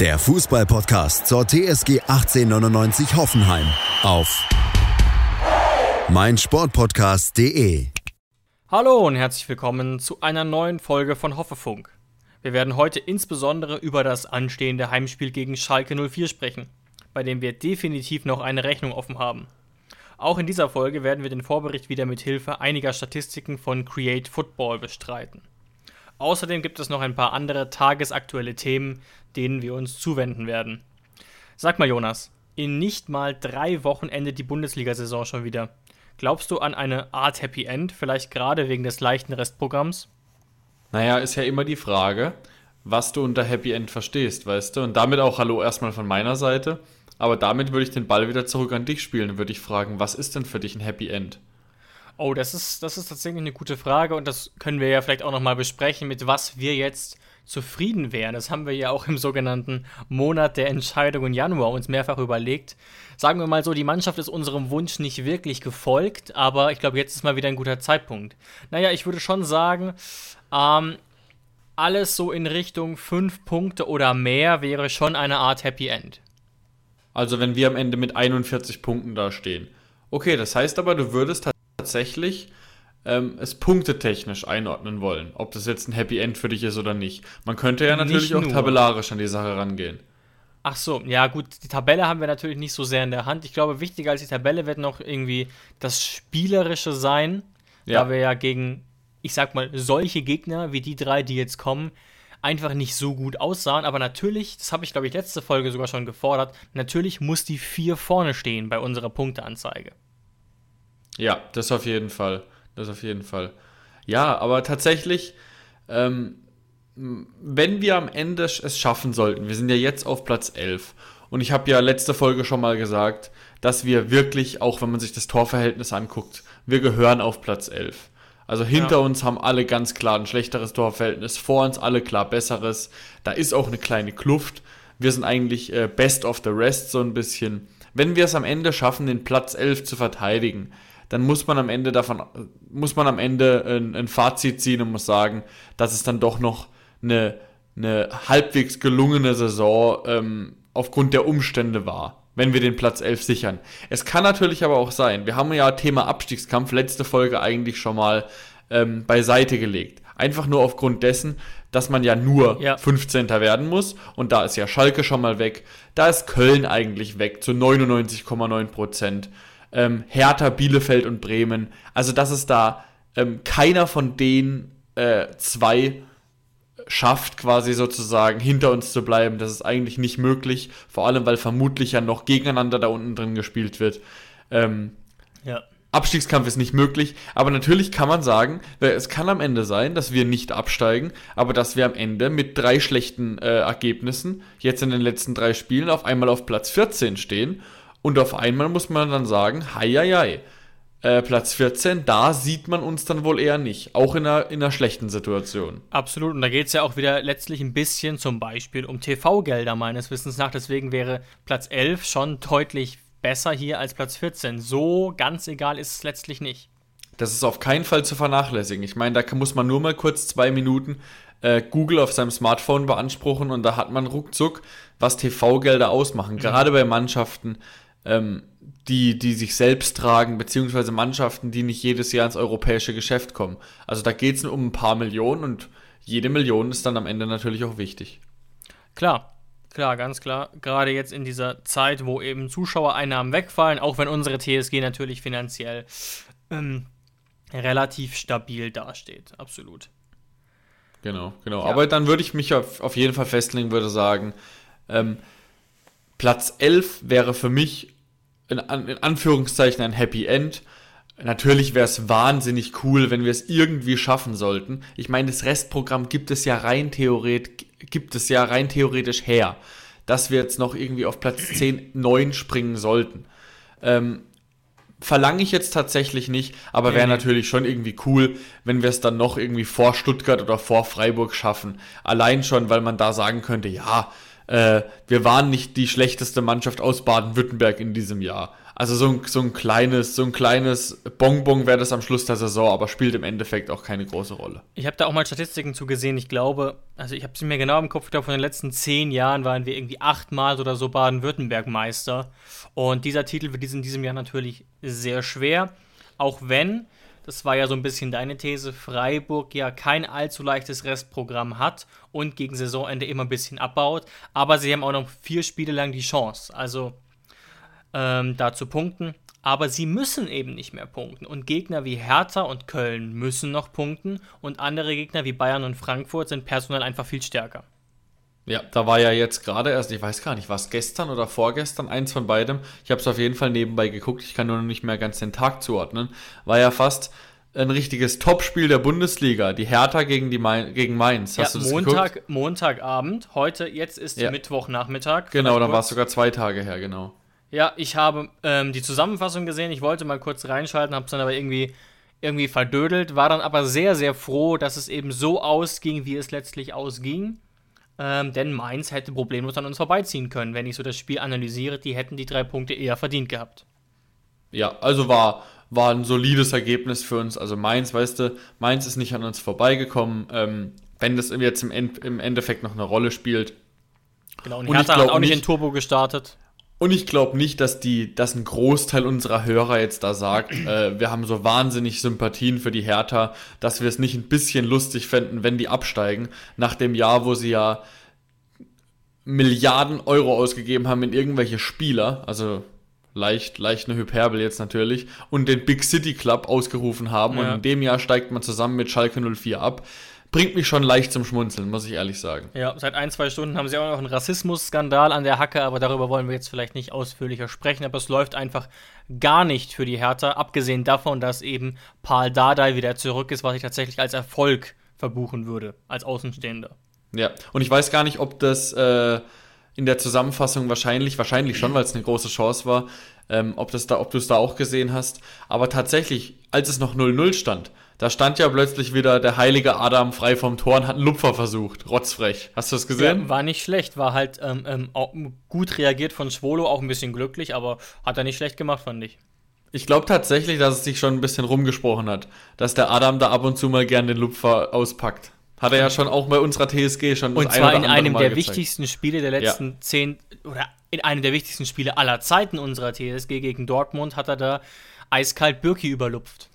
der Fußballpodcast zur TSG 1899 Hoffenheim auf meinsportpodcast.de. Hallo und herzlich willkommen zu einer neuen Folge von Hoffefunk. Wir werden heute insbesondere über das anstehende Heimspiel gegen Schalke 04 sprechen, bei dem wir definitiv noch eine Rechnung offen haben. Auch in dieser Folge werden wir den Vorbericht wieder mit Hilfe einiger Statistiken von Create Football bestreiten. Außerdem gibt es noch ein paar andere tagesaktuelle Themen, denen wir uns zuwenden werden. Sag mal, Jonas, in nicht mal drei Wochen endet die Bundesliga-Saison schon wieder. Glaubst du an eine Art Happy End, vielleicht gerade wegen des leichten Restprogramms? Naja, ist ja immer die Frage, was du unter Happy End verstehst, weißt du? Und damit auch Hallo erstmal von meiner Seite. Aber damit würde ich den Ball wieder zurück an dich spielen und würde ich fragen, was ist denn für dich ein Happy End? Oh, das ist, das ist tatsächlich eine gute Frage und das können wir ja vielleicht auch nochmal besprechen, mit was wir jetzt zufrieden wären. Das haben wir ja auch im sogenannten Monat der Entscheidung im Januar uns mehrfach überlegt. Sagen wir mal so, die Mannschaft ist unserem Wunsch nicht wirklich gefolgt, aber ich glaube, jetzt ist mal wieder ein guter Zeitpunkt. Naja, ich würde schon sagen, ähm, alles so in Richtung fünf Punkte oder mehr wäre schon eine Art Happy End. Also wenn wir am Ende mit 41 Punkten dastehen. Okay, das heißt aber, du würdest tatsächlich ähm, es punktetechnisch einordnen wollen, ob das jetzt ein Happy End für dich ist oder nicht. Man könnte ja natürlich auch tabellarisch an die Sache rangehen. Ach so, ja gut, die Tabelle haben wir natürlich nicht so sehr in der Hand. Ich glaube, wichtiger als die Tabelle wird noch irgendwie das Spielerische sein, ja. da wir ja gegen, ich sag mal, solche Gegner wie die drei, die jetzt kommen, einfach nicht so gut aussahen. Aber natürlich, das habe ich glaube ich letzte Folge sogar schon gefordert, natürlich muss die vier vorne stehen bei unserer Punkteanzeige. Ja, das auf jeden Fall. Das auf jeden Fall. Ja, aber tatsächlich, ähm, wenn wir am Ende es schaffen sollten, wir sind ja jetzt auf Platz 11 und ich habe ja letzte Folge schon mal gesagt, dass wir wirklich, auch wenn man sich das Torverhältnis anguckt, wir gehören auf Platz 11. Also hinter ja. uns haben alle ganz klar ein schlechteres Torverhältnis, vor uns alle klar besseres. Da ist auch eine kleine Kluft. Wir sind eigentlich äh, best of the rest so ein bisschen. Wenn wir es am Ende schaffen, den Platz 11 zu verteidigen, dann muss man am Ende davon, muss man am Ende ein, ein Fazit ziehen und muss sagen, dass es dann doch noch eine, eine halbwegs gelungene Saison ähm, aufgrund der Umstände war, wenn wir den Platz 11 sichern. Es kann natürlich aber auch sein, wir haben ja Thema Abstiegskampf letzte Folge eigentlich schon mal ähm, beiseite gelegt. Einfach nur aufgrund dessen, dass man ja nur ja. 15. werden muss. Und da ist ja Schalke schon mal weg. Da ist Köln eigentlich weg zu 99,9 Prozent ähm, Hertha, Bielefeld und Bremen. Also, dass es da ähm, keiner von den äh, zwei schafft, quasi sozusagen hinter uns zu bleiben. Das ist eigentlich nicht möglich, vor allem weil vermutlich ja noch gegeneinander da unten drin gespielt wird. Ähm, ja. Abstiegskampf ist nicht möglich, aber natürlich kann man sagen, es kann am Ende sein, dass wir nicht absteigen, aber dass wir am Ende mit drei schlechten äh, Ergebnissen jetzt in den letzten drei Spielen auf einmal auf Platz 14 stehen und auf einmal muss man dann sagen, hei, hei, hei. Äh, Platz 14, da sieht man uns dann wohl eher nicht, auch in einer, in einer schlechten Situation. Absolut, und da geht es ja auch wieder letztlich ein bisschen zum Beispiel um TV-Gelder meines Wissens nach. Deswegen wäre Platz 11 schon deutlich besser hier als Platz 14. So ganz egal ist es letztlich nicht. Das ist auf keinen Fall zu vernachlässigen. Ich meine, da muss man nur mal kurz zwei Minuten äh, Google auf seinem Smartphone beanspruchen und da hat man ruckzuck, was TV-Gelder ausmachen. Mhm. Gerade bei Mannschaften, ähm, die, die sich selbst tragen, beziehungsweise Mannschaften, die nicht jedes Jahr ins europäische Geschäft kommen. Also da geht es um ein paar Millionen und jede Million ist dann am Ende natürlich auch wichtig. Klar, klar, ganz klar. Gerade jetzt in dieser Zeit, wo eben Zuschauereinnahmen wegfallen, auch wenn unsere TSG natürlich finanziell ähm, relativ stabil dasteht. Absolut. Genau, genau. Ja. Aber dann würde ich mich auf, auf jeden Fall festlegen, würde sagen, ähm, Platz 11 wäre für mich in, in Anführungszeichen ein Happy End. Natürlich wäre es wahnsinnig cool, wenn wir es irgendwie schaffen sollten. Ich meine, das Restprogramm gibt es ja rein theoretisch, gibt es ja rein theoretisch her. dass wir jetzt noch irgendwie auf Platz 10, 9 springen sollten. Ähm, verlange ich jetzt tatsächlich nicht, aber wäre natürlich schon irgendwie cool, wenn wir es dann noch irgendwie vor Stuttgart oder vor Freiburg schaffen. Allein schon, weil man da sagen könnte, ja, äh, wir waren nicht die schlechteste Mannschaft aus Baden-Württemberg in diesem Jahr. Also so ein, so ein kleines, so ein kleines Bonbon wäre das am Schluss der Saison, aber spielt im Endeffekt auch keine große Rolle. Ich habe da auch mal Statistiken zu gesehen. Ich glaube, also ich habe sie mir genau im Kopf, glaube, von den letzten zehn Jahren waren wir irgendwie achtmal oder so Baden-Württemberg-Meister. Und dieser Titel wird in diesem Jahr natürlich sehr schwer, auch wenn das war ja so ein bisschen deine These, Freiburg ja kein allzu leichtes Restprogramm hat und gegen Saisonende immer ein bisschen abbaut. Aber sie haben auch noch vier Spiele lang die Chance, also ähm, da zu punkten. Aber sie müssen eben nicht mehr punkten. Und Gegner wie Hertha und Köln müssen noch punkten. Und andere Gegner wie Bayern und Frankfurt sind personell einfach viel stärker. Ja, da war ja jetzt gerade erst, ich weiß gar nicht, war es gestern oder vorgestern, eins von beidem. Ich habe es auf jeden Fall nebenbei geguckt, ich kann nur noch nicht mehr ganz den Tag zuordnen. War ja fast ein richtiges Topspiel der Bundesliga, die Hertha gegen, die Main, gegen Mainz. Hast ja, du das Montag, geguckt? Montagabend, heute, jetzt ist ja. Mittwochnachmittag. Genau, dann war es sogar zwei Tage her, genau. Ja, ich habe ähm, die Zusammenfassung gesehen, ich wollte mal kurz reinschalten, habe es dann aber irgendwie, irgendwie verdödelt, war dann aber sehr, sehr froh, dass es eben so ausging, wie es letztlich ausging. Ähm, denn Mainz hätte problemlos an uns vorbeiziehen können. Wenn ich so das Spiel analysiere, die hätten die drei Punkte eher verdient gehabt. Ja, also war, war ein solides Ergebnis für uns. Also Mainz, weißt du, Mainz ist nicht an uns vorbeigekommen. Ähm, wenn das jetzt im, End, im Endeffekt noch eine Rolle spielt. Genau, und, und Hertha hat auch nicht in Turbo gestartet. Und ich glaube nicht, dass die, dass ein Großteil unserer Hörer jetzt da sagt, äh, wir haben so wahnsinnig Sympathien für die Hertha, dass wir es nicht ein bisschen lustig fänden, wenn die absteigen, nach dem Jahr, wo sie ja Milliarden Euro ausgegeben haben in irgendwelche Spieler, also leicht, leicht eine Hyperbel jetzt natürlich, und den Big City Club ausgerufen haben. Ja. Und in dem Jahr steigt man zusammen mit Schalke 04 ab bringt mich schon leicht zum Schmunzeln, muss ich ehrlich sagen. Ja, seit ein, zwei Stunden haben sie auch noch einen Rassismusskandal an der Hacke, aber darüber wollen wir jetzt vielleicht nicht ausführlicher sprechen. Aber es läuft einfach gar nicht für die Hertha, abgesehen davon, dass eben Paul Dardai wieder zurück ist, was ich tatsächlich als Erfolg verbuchen würde, als Außenstehender. Ja, und ich weiß gar nicht, ob das äh, in der Zusammenfassung wahrscheinlich, wahrscheinlich schon, weil es eine große Chance war, ähm, ob, das da, ob du es da auch gesehen hast. Aber tatsächlich, als es noch 0-0 stand, da stand ja plötzlich wieder der heilige Adam frei vom Tor und hat einen Lupfer versucht. Rotzfrech. Hast du das gesehen? Ja, war nicht schlecht. War halt ähm, ähm, gut reagiert von Schwolo, auch ein bisschen glücklich, aber hat er nicht schlecht gemacht, fand ich. Ich glaube tatsächlich, dass es sich schon ein bisschen rumgesprochen hat, dass der Adam da ab und zu mal gern den Lupfer auspackt. Hat er ja schon auch bei unserer TSG schon Und zwar in einem der gezeigt. wichtigsten Spiele der letzten ja. zehn oder in einem der wichtigsten Spiele aller Zeiten unserer TSG gegen Dortmund hat er da eiskalt Birki überlupft.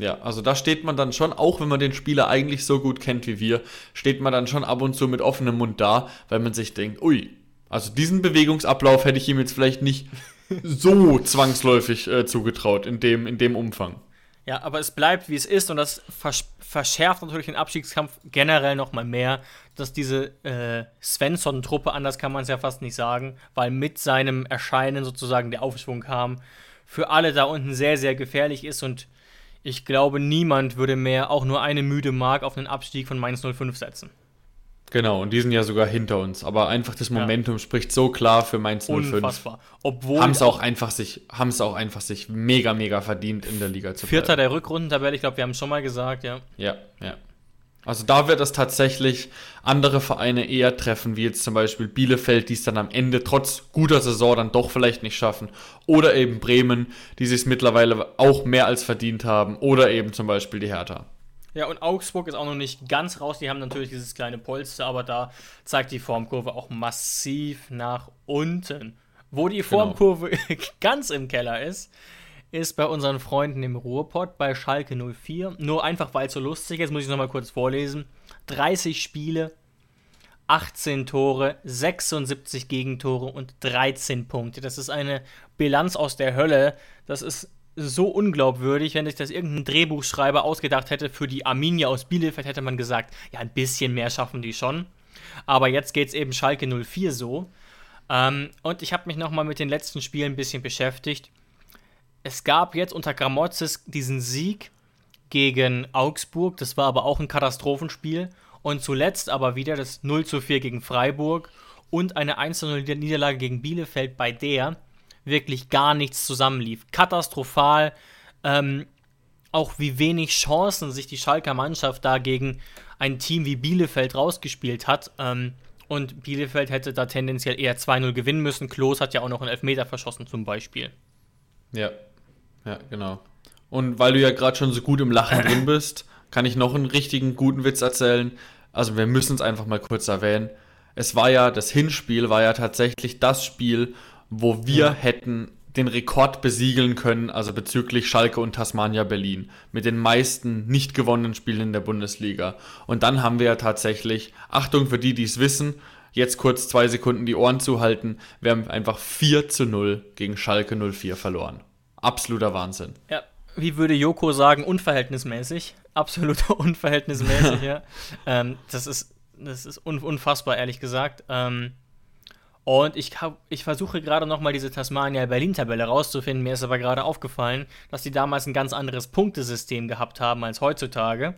Ja, also da steht man dann schon, auch wenn man den Spieler eigentlich so gut kennt wie wir, steht man dann schon ab und zu mit offenem Mund da, weil man sich denkt, ui, also diesen Bewegungsablauf hätte ich ihm jetzt vielleicht nicht so zwangsläufig äh, zugetraut in dem, in dem Umfang. Ja, aber es bleibt wie es ist und das vers verschärft natürlich den Abstiegskampf generell nochmal mehr, dass diese äh, Svensson-Truppe, anders kann man es ja fast nicht sagen, weil mit seinem Erscheinen sozusagen der Aufschwung kam, für alle da unten sehr, sehr gefährlich ist und ich glaube, niemand würde mehr auch nur eine müde Mark auf einen Abstieg von Mainz 05 setzen. Genau, und die sind ja sogar hinter uns. Aber einfach das Momentum ja. spricht so klar für Mainz 05. Unfassbar. Obwohl. Haben es auch, einfach sich, haben es auch einfach sich mega, mega verdient, in der Liga zu Vierter bleiben. der Rückrundentabelle, ich glaube, wir haben es schon mal gesagt, ja. Ja, ja. Also da wird es tatsächlich andere Vereine eher treffen, wie jetzt zum Beispiel Bielefeld, die es dann am Ende trotz guter Saison dann doch vielleicht nicht schaffen. Oder eben Bremen, die sich es mittlerweile auch mehr als verdient haben. Oder eben zum Beispiel die Hertha. Ja, und Augsburg ist auch noch nicht ganz raus. Die haben natürlich dieses kleine Polster, aber da zeigt die Formkurve auch massiv nach unten. Wo die genau. Formkurve genau. ganz im Keller ist, ist bei unseren Freunden im Ruhrpott bei Schalke 04. Nur einfach, weil es so lustig ist, muss ich nochmal kurz vorlesen. 30 Spiele, 18 Tore, 76 Gegentore und 13 Punkte. Das ist eine Bilanz aus der Hölle. Das ist so unglaubwürdig, wenn sich das irgendein Drehbuchschreiber ausgedacht hätte für die Arminia aus Bielefeld, hätte man gesagt, ja, ein bisschen mehr schaffen die schon. Aber jetzt geht es eben Schalke 04 so. Ähm, und ich habe mich nochmal mit den letzten Spielen ein bisschen beschäftigt es gab jetzt unter Gramozis diesen Sieg gegen Augsburg, das war aber auch ein Katastrophenspiel. Und zuletzt aber wieder das 0 zu 4 gegen Freiburg und eine 1-0-Niederlage gegen Bielefeld, bei der wirklich gar nichts zusammenlief. Katastrophal. Ähm, auch wie wenig Chancen sich die Schalker Mannschaft da gegen ein Team wie Bielefeld rausgespielt hat. Ähm, und Bielefeld hätte da tendenziell eher 2-0 gewinnen müssen. Klos hat ja auch noch einen Elfmeter verschossen zum Beispiel. Ja, ja, genau. Und weil du ja gerade schon so gut im Lachen drin bist, kann ich noch einen richtigen guten Witz erzählen. Also wir müssen es einfach mal kurz erwähnen. Es war ja, das Hinspiel war ja tatsächlich das Spiel, wo wir ja. hätten den Rekord besiegeln können, also bezüglich Schalke und Tasmania Berlin, mit den meisten nicht gewonnenen Spielen in der Bundesliga. Und dann haben wir ja tatsächlich, Achtung für die, die es wissen, jetzt kurz zwei Sekunden die Ohren zuhalten, wir haben einfach 4 zu 0 gegen Schalke 04 verloren. Absoluter Wahnsinn. Ja, wie würde Joko sagen, unverhältnismäßig. Absolut unverhältnismäßig, ja. Ähm, das ist, das ist unfassbar, ehrlich gesagt. Ähm, und ich, hab, ich versuche gerade nochmal diese Tasmania-Berlin-Tabelle rauszufinden. Mir ist aber gerade aufgefallen, dass die damals ein ganz anderes Punktesystem gehabt haben als heutzutage.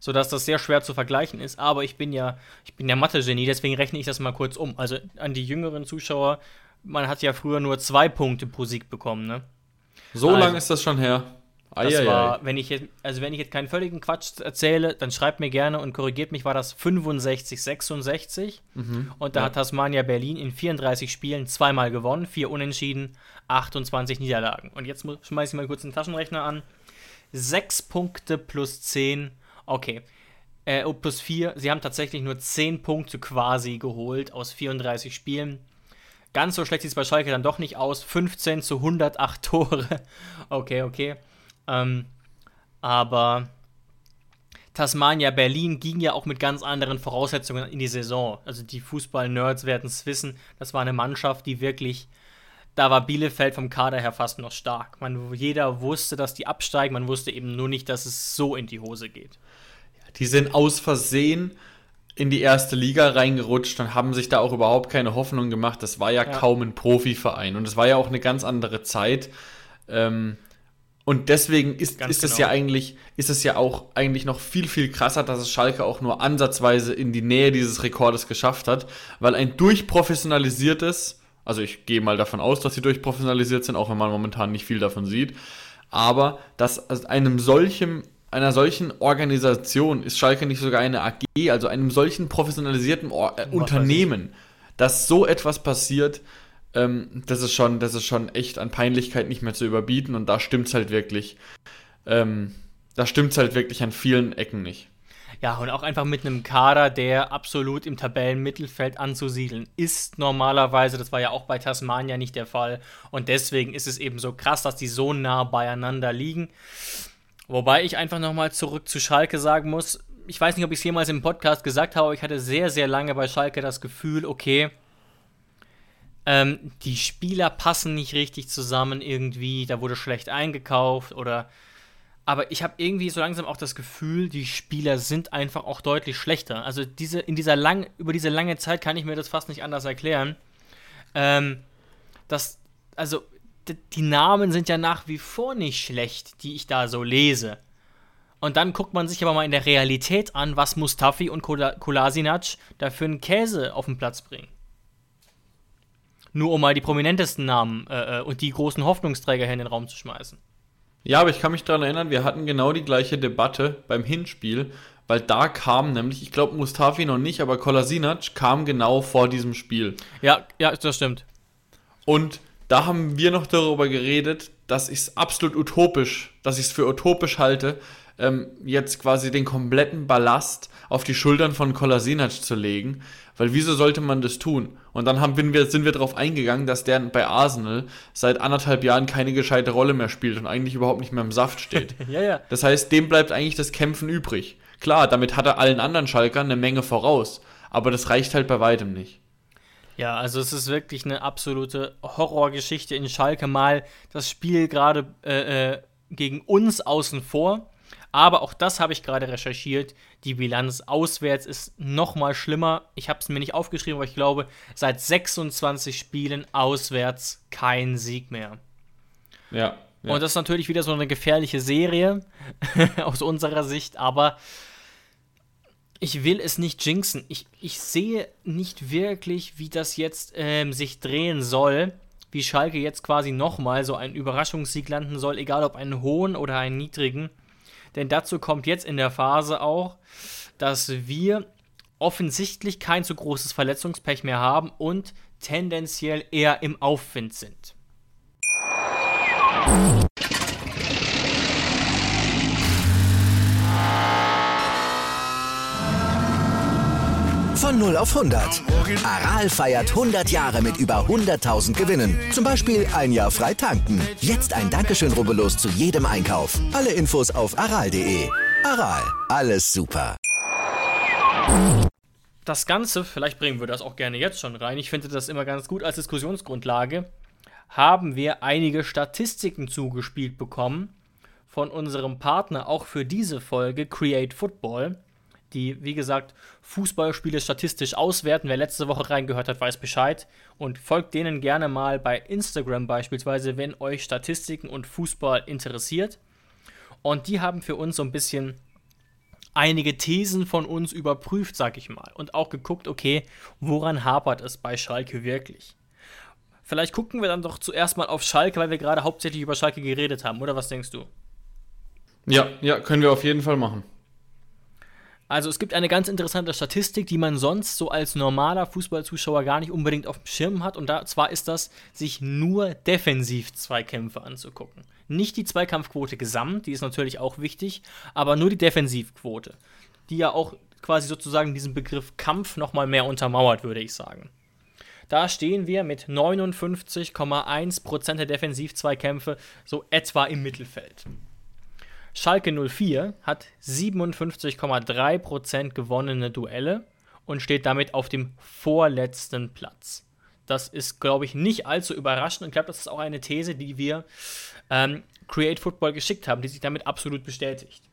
Sodass das sehr schwer zu vergleichen ist. Aber ich bin ja, ich bin ja Mathe-Genie, deswegen rechne ich das mal kurz um. Also an die jüngeren Zuschauer, man hat ja früher nur zwei Punkte pro Sieg bekommen, ne? So also, lange ist das schon her. Das Eieiei. war, wenn ich jetzt, also wenn ich jetzt keinen völligen Quatsch erzähle, dann schreibt mir gerne und korrigiert mich, war das 65, 66. Mhm, und da ja. hat Tasmania Berlin in 34 Spielen zweimal gewonnen, vier Unentschieden, 28 Niederlagen. Und jetzt schmeiße ich mal kurz den Taschenrechner an. 6 Punkte plus 10, okay. Äh, oh, plus 4, sie haben tatsächlich nur 10 Punkte quasi geholt aus 34 Spielen. Ganz so schlecht sieht es bei Schalke dann doch nicht aus. 15 zu 108 Tore. okay, okay. Ähm, aber Tasmania Berlin ging ja auch mit ganz anderen Voraussetzungen in die Saison. Also die Fußball-Nerds werden es wissen. Das war eine Mannschaft, die wirklich. Da war Bielefeld vom Kader her fast noch stark. Man, jeder wusste, dass die absteigen, man wusste eben nur nicht, dass es so in die Hose geht. Die sind aus Versehen in die erste Liga reingerutscht und haben sich da auch überhaupt keine Hoffnung gemacht. Das war ja, ja. kaum ein Profiverein und es war ja auch eine ganz andere Zeit. Ähm, und deswegen ist, ist es genau. ja eigentlich, ist es ja auch eigentlich noch viel, viel krasser, dass es Schalke auch nur ansatzweise in die Nähe dieses Rekordes geschafft hat, weil ein durchprofessionalisiertes, also ich gehe mal davon aus, dass sie durchprofessionalisiert sind, auch wenn man momentan nicht viel davon sieht, aber dass einem solchen, einer solchen Organisation ist Schalke nicht sogar eine AG, also einem solchen professionalisierten Or äh, Unternehmen, dass so etwas passiert, ähm, das, ist schon, das ist schon echt an Peinlichkeit nicht mehr zu überbieten und da stimmt es halt wirklich. Ähm, da stimmt es halt wirklich an vielen Ecken nicht. Ja, und auch einfach mit einem Kader, der absolut im Tabellenmittelfeld anzusiedeln ist normalerweise. Das war ja auch bei Tasmania nicht der Fall. Und deswegen ist es eben so krass, dass die so nah beieinander liegen. Wobei ich einfach nochmal zurück zu Schalke sagen muss. Ich weiß nicht, ob ich es jemals im Podcast gesagt habe, aber ich hatte sehr, sehr lange bei Schalke das Gefühl, okay, ähm, die Spieler passen nicht richtig zusammen irgendwie, da wurde schlecht eingekauft oder. Aber ich habe irgendwie so langsam auch das Gefühl, die Spieler sind einfach auch deutlich schlechter. Also diese, in dieser lang, über diese lange Zeit kann ich mir das fast nicht anders erklären. Ähm, das, also die Namen sind ja nach wie vor nicht schlecht, die ich da so lese. Und dann guckt man sich aber mal in der Realität an, was Mustafi und Kolasinac da für einen Käse auf den Platz bringen. Nur um mal die prominentesten Namen äh, äh, und die großen Hoffnungsträger hier in den Raum zu schmeißen. Ja, aber ich kann mich daran erinnern, wir hatten genau die gleiche Debatte beim Hinspiel, weil da kam nämlich, ich glaube Mustafi noch nicht, aber Kolasinac kam genau vor diesem Spiel. Ja, ja, das stimmt. Und da haben wir noch darüber geredet, dass ich es absolut utopisch, dass ich es für utopisch halte, ähm, jetzt quasi den kompletten Ballast auf die Schultern von Kolasinac zu legen, weil wieso sollte man das tun? Und dann haben, wir, sind wir darauf eingegangen, dass der bei Arsenal seit anderthalb Jahren keine gescheite Rolle mehr spielt und eigentlich überhaupt nicht mehr im Saft steht. ja, ja. Das heißt, dem bleibt eigentlich das Kämpfen übrig. Klar, damit hat er allen anderen Schalkern eine Menge voraus, aber das reicht halt bei weitem nicht. Ja, also es ist wirklich eine absolute Horrorgeschichte in Schalke mal das Spiel gerade äh, äh, gegen uns außen vor aber auch das habe ich gerade recherchiert. Die Bilanz auswärts ist noch mal schlimmer. Ich habe es mir nicht aufgeschrieben, aber ich glaube, seit 26 Spielen auswärts kein Sieg mehr. Ja. ja. Und das ist natürlich wieder so eine gefährliche Serie aus unserer Sicht, aber ich will es nicht jinxen. Ich, ich sehe nicht wirklich, wie das jetzt ähm, sich drehen soll. Wie Schalke jetzt quasi nochmal so einen Überraschungssieg landen soll, egal ob einen hohen oder einen niedrigen. Denn dazu kommt jetzt in der Phase auch, dass wir offensichtlich kein zu großes Verletzungspech mehr haben und tendenziell eher im Aufwind sind. Von 0 auf 100. Aral feiert 100 Jahre mit über 100.000 Gewinnen. Zum Beispiel ein Jahr frei tanken. Jetzt ein Dankeschön, rubbellos zu jedem Einkauf. Alle Infos auf aral.de. Aral, alles super. Das Ganze, vielleicht bringen wir das auch gerne jetzt schon rein, ich finde das immer ganz gut als Diskussionsgrundlage, haben wir einige Statistiken zugespielt bekommen von unserem Partner auch für diese Folge, Create Football die, wie gesagt, Fußballspiele statistisch auswerten. Wer letzte Woche reingehört hat, weiß Bescheid. Und folgt denen gerne mal bei Instagram beispielsweise, wenn euch Statistiken und Fußball interessiert. Und die haben für uns so ein bisschen einige Thesen von uns überprüft, sag ich mal. Und auch geguckt, okay, woran hapert es bei Schalke wirklich? Vielleicht gucken wir dann doch zuerst mal auf Schalke, weil wir gerade hauptsächlich über Schalke geredet haben, oder was denkst du? Ja, ja, können wir auf jeden Fall machen. Also es gibt eine ganz interessante Statistik, die man sonst so als normaler Fußballzuschauer gar nicht unbedingt auf dem Schirm hat. Und da, zwar ist das, sich nur defensiv Zweikämpfe anzugucken. Nicht die Zweikampfquote gesamt, die ist natürlich auch wichtig, aber nur die Defensivquote, die ja auch quasi sozusagen diesen Begriff Kampf nochmal mehr untermauert, würde ich sagen. Da stehen wir mit 59,1% der Defensivzweikämpfe so etwa im Mittelfeld. Schalke 04 hat 57,3% gewonnene Duelle und steht damit auf dem vorletzten Platz. Das ist, glaube ich, nicht allzu überraschend und ich glaube, das ist auch eine These, die wir ähm, Create Football geschickt haben, die sich damit absolut bestätigt.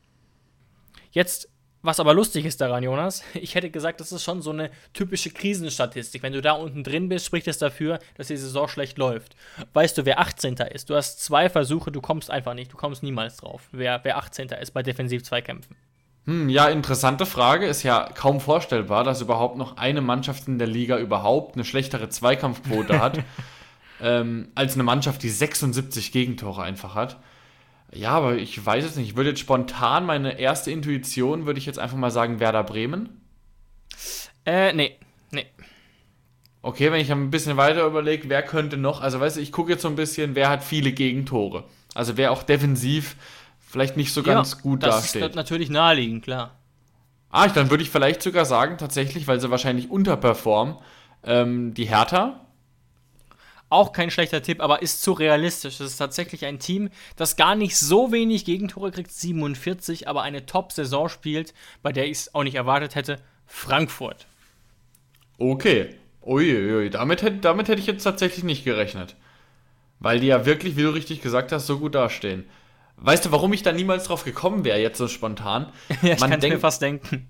Jetzt was aber lustig ist daran, Jonas, ich hätte gesagt, das ist schon so eine typische Krisenstatistik. Wenn du da unten drin bist, spricht es dafür, dass die Saison schlecht läuft. Weißt du, wer 18. ist? Du hast zwei Versuche, du kommst einfach nicht, du kommst niemals drauf, wer, wer 18. ist bei Defensiv-Zweikämpfen. Hm, ja, interessante Frage. Ist ja kaum vorstellbar, dass überhaupt noch eine Mannschaft in der Liga überhaupt eine schlechtere Zweikampfquote hat, ähm, als eine Mannschaft, die 76 Gegentore einfach hat. Ja, aber ich weiß es nicht. Ich würde jetzt spontan, meine erste Intuition, würde ich jetzt einfach mal sagen, Werder Bremen. Äh, nee. Nee. Okay, wenn ich ein bisschen weiter überlege, wer könnte noch, also weißt du, ich gucke jetzt so ein bisschen, wer hat viele Gegentore. Also wer auch defensiv vielleicht nicht so ganz ja, gut das dasteht. Das ist natürlich naheliegend, klar. Ah, dann würde ich vielleicht sogar sagen, tatsächlich, weil sie wahrscheinlich unterperformen, ähm, die Hertha auch kein schlechter Tipp, aber ist zu realistisch. Das ist tatsächlich ein Team, das gar nicht so wenig Gegentore kriegt, 47, aber eine Top-Saison spielt, bei der ich es auch nicht erwartet hätte. Frankfurt. Okay. Uiuiui, damit, hätte, damit hätte ich jetzt tatsächlich nicht gerechnet. Weil die ja wirklich, wie du richtig gesagt hast, so gut dastehen. Weißt du, warum ich da niemals drauf gekommen wäre, jetzt so spontan? ja, ich kann mir fast denken.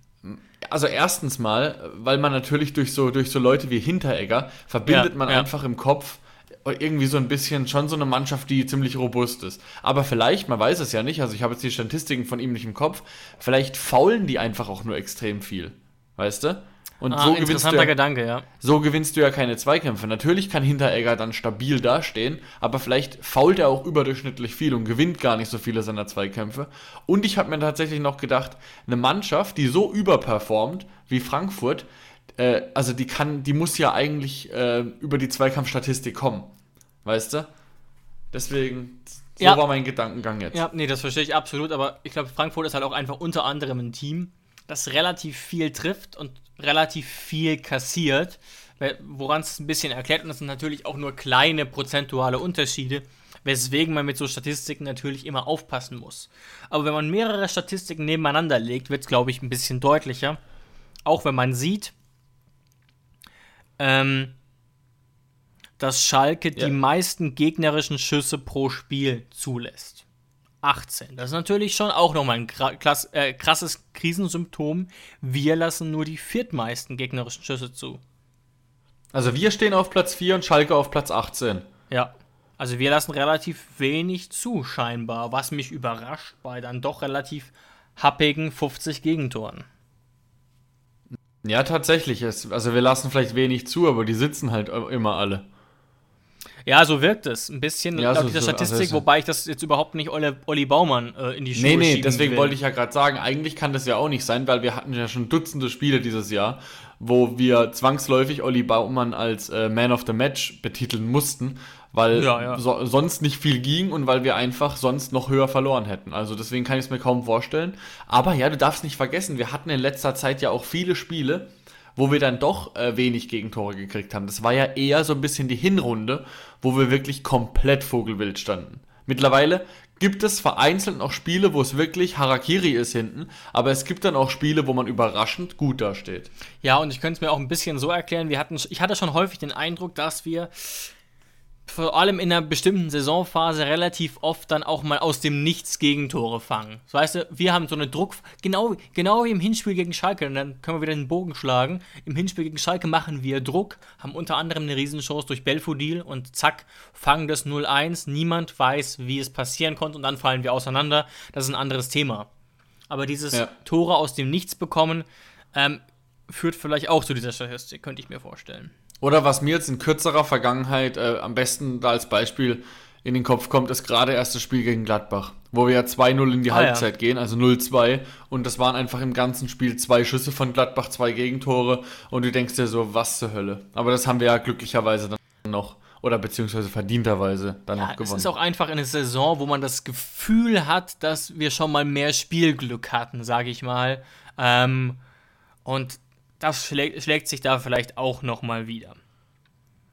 Also erstens mal, weil man natürlich durch so, durch so Leute wie Hinteregger verbindet ja, man ja. einfach im Kopf irgendwie so ein bisschen schon so eine Mannschaft, die ziemlich robust ist. Aber vielleicht, man weiß es ja nicht, also ich habe jetzt die Statistiken von ihm nicht im Kopf, vielleicht faulen die einfach auch nur extrem viel. Weißt du? Und ah, so gewinnst du ja, Gedanke, ja. So gewinnst du ja keine Zweikämpfe. Natürlich kann Hinteregger dann stabil dastehen, aber vielleicht fault er auch überdurchschnittlich viel und gewinnt gar nicht so viele seiner Zweikämpfe. Und ich habe mir tatsächlich noch gedacht, eine Mannschaft, die so überperformt wie Frankfurt, äh, also die kann, die muss ja eigentlich äh, über die Zweikampfstatistik kommen. Weißt du? Deswegen, so ja. war mein Gedankengang jetzt. Ja, nee, das verstehe ich absolut, aber ich glaube, Frankfurt ist halt auch einfach unter anderem ein Team, das relativ viel trifft und relativ viel kassiert, woran es ein bisschen erklärt und das sind natürlich auch nur kleine prozentuale Unterschiede, weswegen man mit so Statistiken natürlich immer aufpassen muss. Aber wenn man mehrere Statistiken nebeneinander legt, wird es, glaube ich, ein bisschen deutlicher. Auch wenn man sieht, ähm, dass Schalke ja. die meisten gegnerischen Schüsse pro Spiel zulässt. 18. Das ist natürlich schon auch nochmal ein krass, äh, krasses Krisensymptom. Wir lassen nur die viertmeisten gegnerischen Schüsse zu. Also wir stehen auf Platz 4 und Schalke auf Platz 18. Ja. Also wir lassen relativ wenig zu, scheinbar, was mich überrascht bei dann doch relativ happigen 50 Gegentoren. Ja, tatsächlich. Es, also wir lassen vielleicht wenig zu, aber die sitzen halt immer alle. Ja, so wirkt es ein bisschen Ja, laut so- dieser so- Statistik, also wobei ich das jetzt überhaupt nicht Olli, Olli Baumann äh, in die Schuhe Nee, nee, deswegen will. wollte ich ja gerade sagen, eigentlich kann das ja auch nicht sein, weil wir hatten ja schon Dutzende Spiele dieses Jahr, wo wir zwangsläufig Olli Baumann als äh, Man of the Match betiteln mussten, weil Ja, ja. So, sonst nicht viel ging und weil wir einfach sonst noch höher verloren hätten. Also deswegen kann ich es mir kaum vorstellen. Aber ja, du darfst nicht vergessen, wir hatten in letzter Zeit ja auch viele Spiele, wo wir dann doch äh, wenig Gegentore gekriegt haben. Das war ja eher so ein bisschen die Hinrunde, wo wir wirklich komplett vogelwild standen. Mittlerweile gibt es vereinzelt noch Spiele, wo es wirklich Harakiri ist hinten, aber es gibt dann auch Spiele, wo man überraschend gut dasteht. Ja, und ich könnte es mir auch ein bisschen so erklären, wir hatten, ich hatte schon häufig den Eindruck, dass wir vor allem in einer bestimmten Saisonphase relativ oft dann auch mal aus dem Nichts Gegentore fangen. So, weißt du, wir haben so eine Druck, genau, genau wie im Hinspiel gegen Schalke, und dann können wir wieder den Bogen schlagen. Im Hinspiel gegen Schalke machen wir Druck, haben unter anderem eine Riesenchance durch Belfodil und zack, fangen das 0-1. Niemand weiß, wie es passieren konnte und dann fallen wir auseinander. Das ist ein anderes Thema. Aber dieses Ja. Tore aus dem Nichts bekommen, ähm, führt vielleicht auch zu dieser Statistik, könnte ich mir vorstellen. Oder was mir jetzt in kürzerer Vergangenheit äh, am besten da als Beispiel in den Kopf kommt, ist gerade erst das Spiel gegen Gladbach, wo wir ja 2-0 in die Ah, ja. Halbzeit gehen, also 0-2 und das waren einfach im ganzen Spiel zwei Schüsse von Gladbach, zwei Gegentore und du denkst dir so, was zur Hölle. Aber das haben wir ja glücklicherweise dann noch oder beziehungsweise verdienterweise dann noch Ja, es gewonnen. ist auch einfach eine Saison, wo man das Gefühl hat, dass wir schon mal mehr Spielglück hatten, sage ich mal. Ähm, und das schlägt, schlägt sich da vielleicht auch noch mal wieder.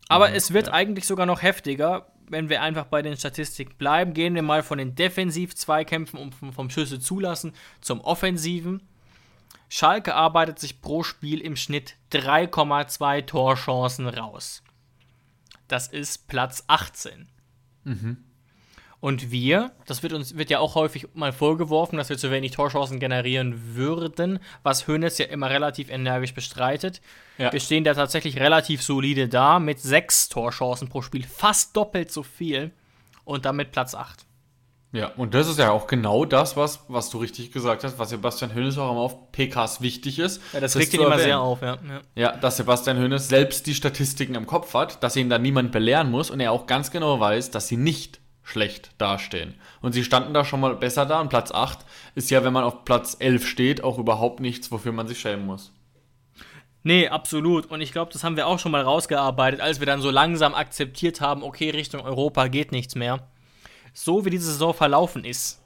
Aber es wird eigentlich sogar noch heftiger, wenn wir einfach bei den Statistiken bleiben. Gehen wir mal von den Defensiv-Zweikämpfen und vom, vom Schüsse zulassen zum Offensiven. Schalke arbeitet sich pro Spiel im Schnitt 3,2 Torchancen raus. Das ist Platz 18. Und wir, das wird uns wird ja auch häufig mal vorgeworfen, dass wir zu wenig Torchancen generieren würden, was Hönes ja immer relativ energisch bestreitet. Ja. Wir stehen da tatsächlich relativ solide da mit sechs Torchancen pro Spiel, fast doppelt so viel und damit Platz 8. Ja, und das ist ja auch genau das, was, was du richtig gesagt hast, was Sebastian Hönes auch immer auf PKs wichtig ist. Ja, das regt ihn immer sehr auf, ja. ja. Ja, dass Sebastian Hönes selbst die Statistiken im Kopf hat, dass ihn da niemand belehren muss und er auch ganz genau weiß, dass sie nicht schlecht dastehen. Und sie standen da schon mal besser da und Platz 8 ist ja, wenn man auf Platz 11 steht, auch überhaupt nichts, wofür man sich schämen muss. Nee, absolut. Und ich glaube, das haben wir auch schon mal rausgearbeitet, als wir dann so langsam akzeptiert haben, okay, Richtung Europa geht nichts mehr. So wie diese Saison verlaufen ist,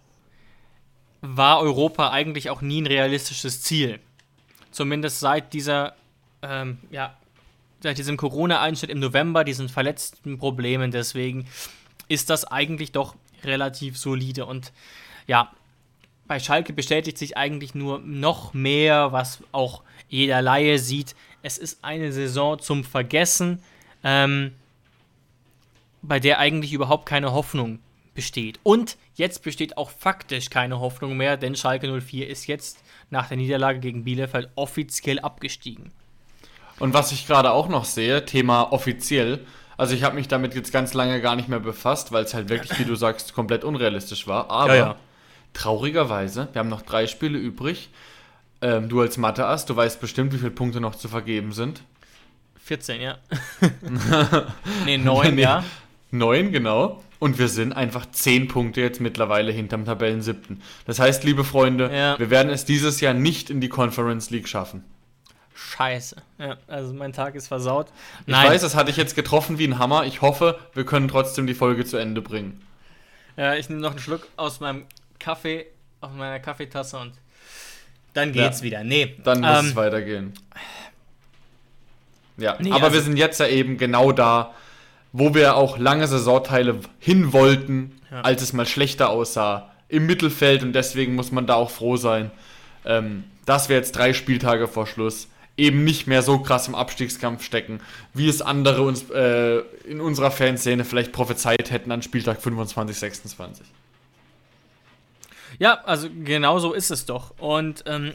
war Europa eigentlich auch nie ein realistisches Ziel. Zumindest seit dieser, ähm, ja, seit diesem Corona-Einschnitt im November, diesen verletzten Problemen. Deswegen ist das eigentlich doch relativ solide. Und ja, bei Schalke bestätigt sich eigentlich nur noch mehr, was auch jeder Laie sieht. Es ist eine Saison zum Vergessen, ähm, bei der eigentlich überhaupt keine Hoffnung besteht. Und jetzt besteht auch faktisch keine Hoffnung mehr, denn Schalke 04 ist jetzt nach der Niederlage gegen Bielefeld offiziell abgestiegen. Und was ich gerade auch noch sehe, Thema offiziell, also ich habe mich damit jetzt ganz lange gar nicht mehr befasst, weil es halt wirklich, wie du sagst, komplett unrealistisch war. Aber Ja, ja. traurigerweise, wir haben noch drei Spiele übrig. Ähm, du als Mathe-Ass, du weißt bestimmt, wie viele Punkte noch zu vergeben sind. 14, ja. nee, 9, Nee. ja. Neun, genau. Und wir sind einfach zehn Punkte jetzt mittlerweile hinterm Tabellen siebten. Das heißt, liebe Freunde, Ja. wir werden es dieses Jahr nicht in die Conference League schaffen. Scheiße. Ja, also mein Tag ist versaut. Ich weiß, das hatte ich jetzt getroffen wie ein Hammer. Ich hoffe, wir können trotzdem die Folge zu Ende bringen. Ja, ich nehme noch einen Schluck aus meinem Kaffee, aus meiner Kaffeetasse und dann Ja. geht's wieder. Nee, Dann muss ähm, es weitergehen. Ja, Nee, aber also- wir sind jetzt ja eben genau da, wo wir auch lange Saisonteile hin wollten, Ja. als es mal schlechter aussah. Im Mittelfeld und deswegen muss man da auch froh sein, ähm, dass wir jetzt drei Spieltage vor Schluss eben nicht mehr so krass im Abstiegskampf stecken, wie es andere uns äh, in unserer Fanszene vielleicht prophezeit hätten an Spieltag 25, 26. Ja, also genau so ist es doch. Und ähm,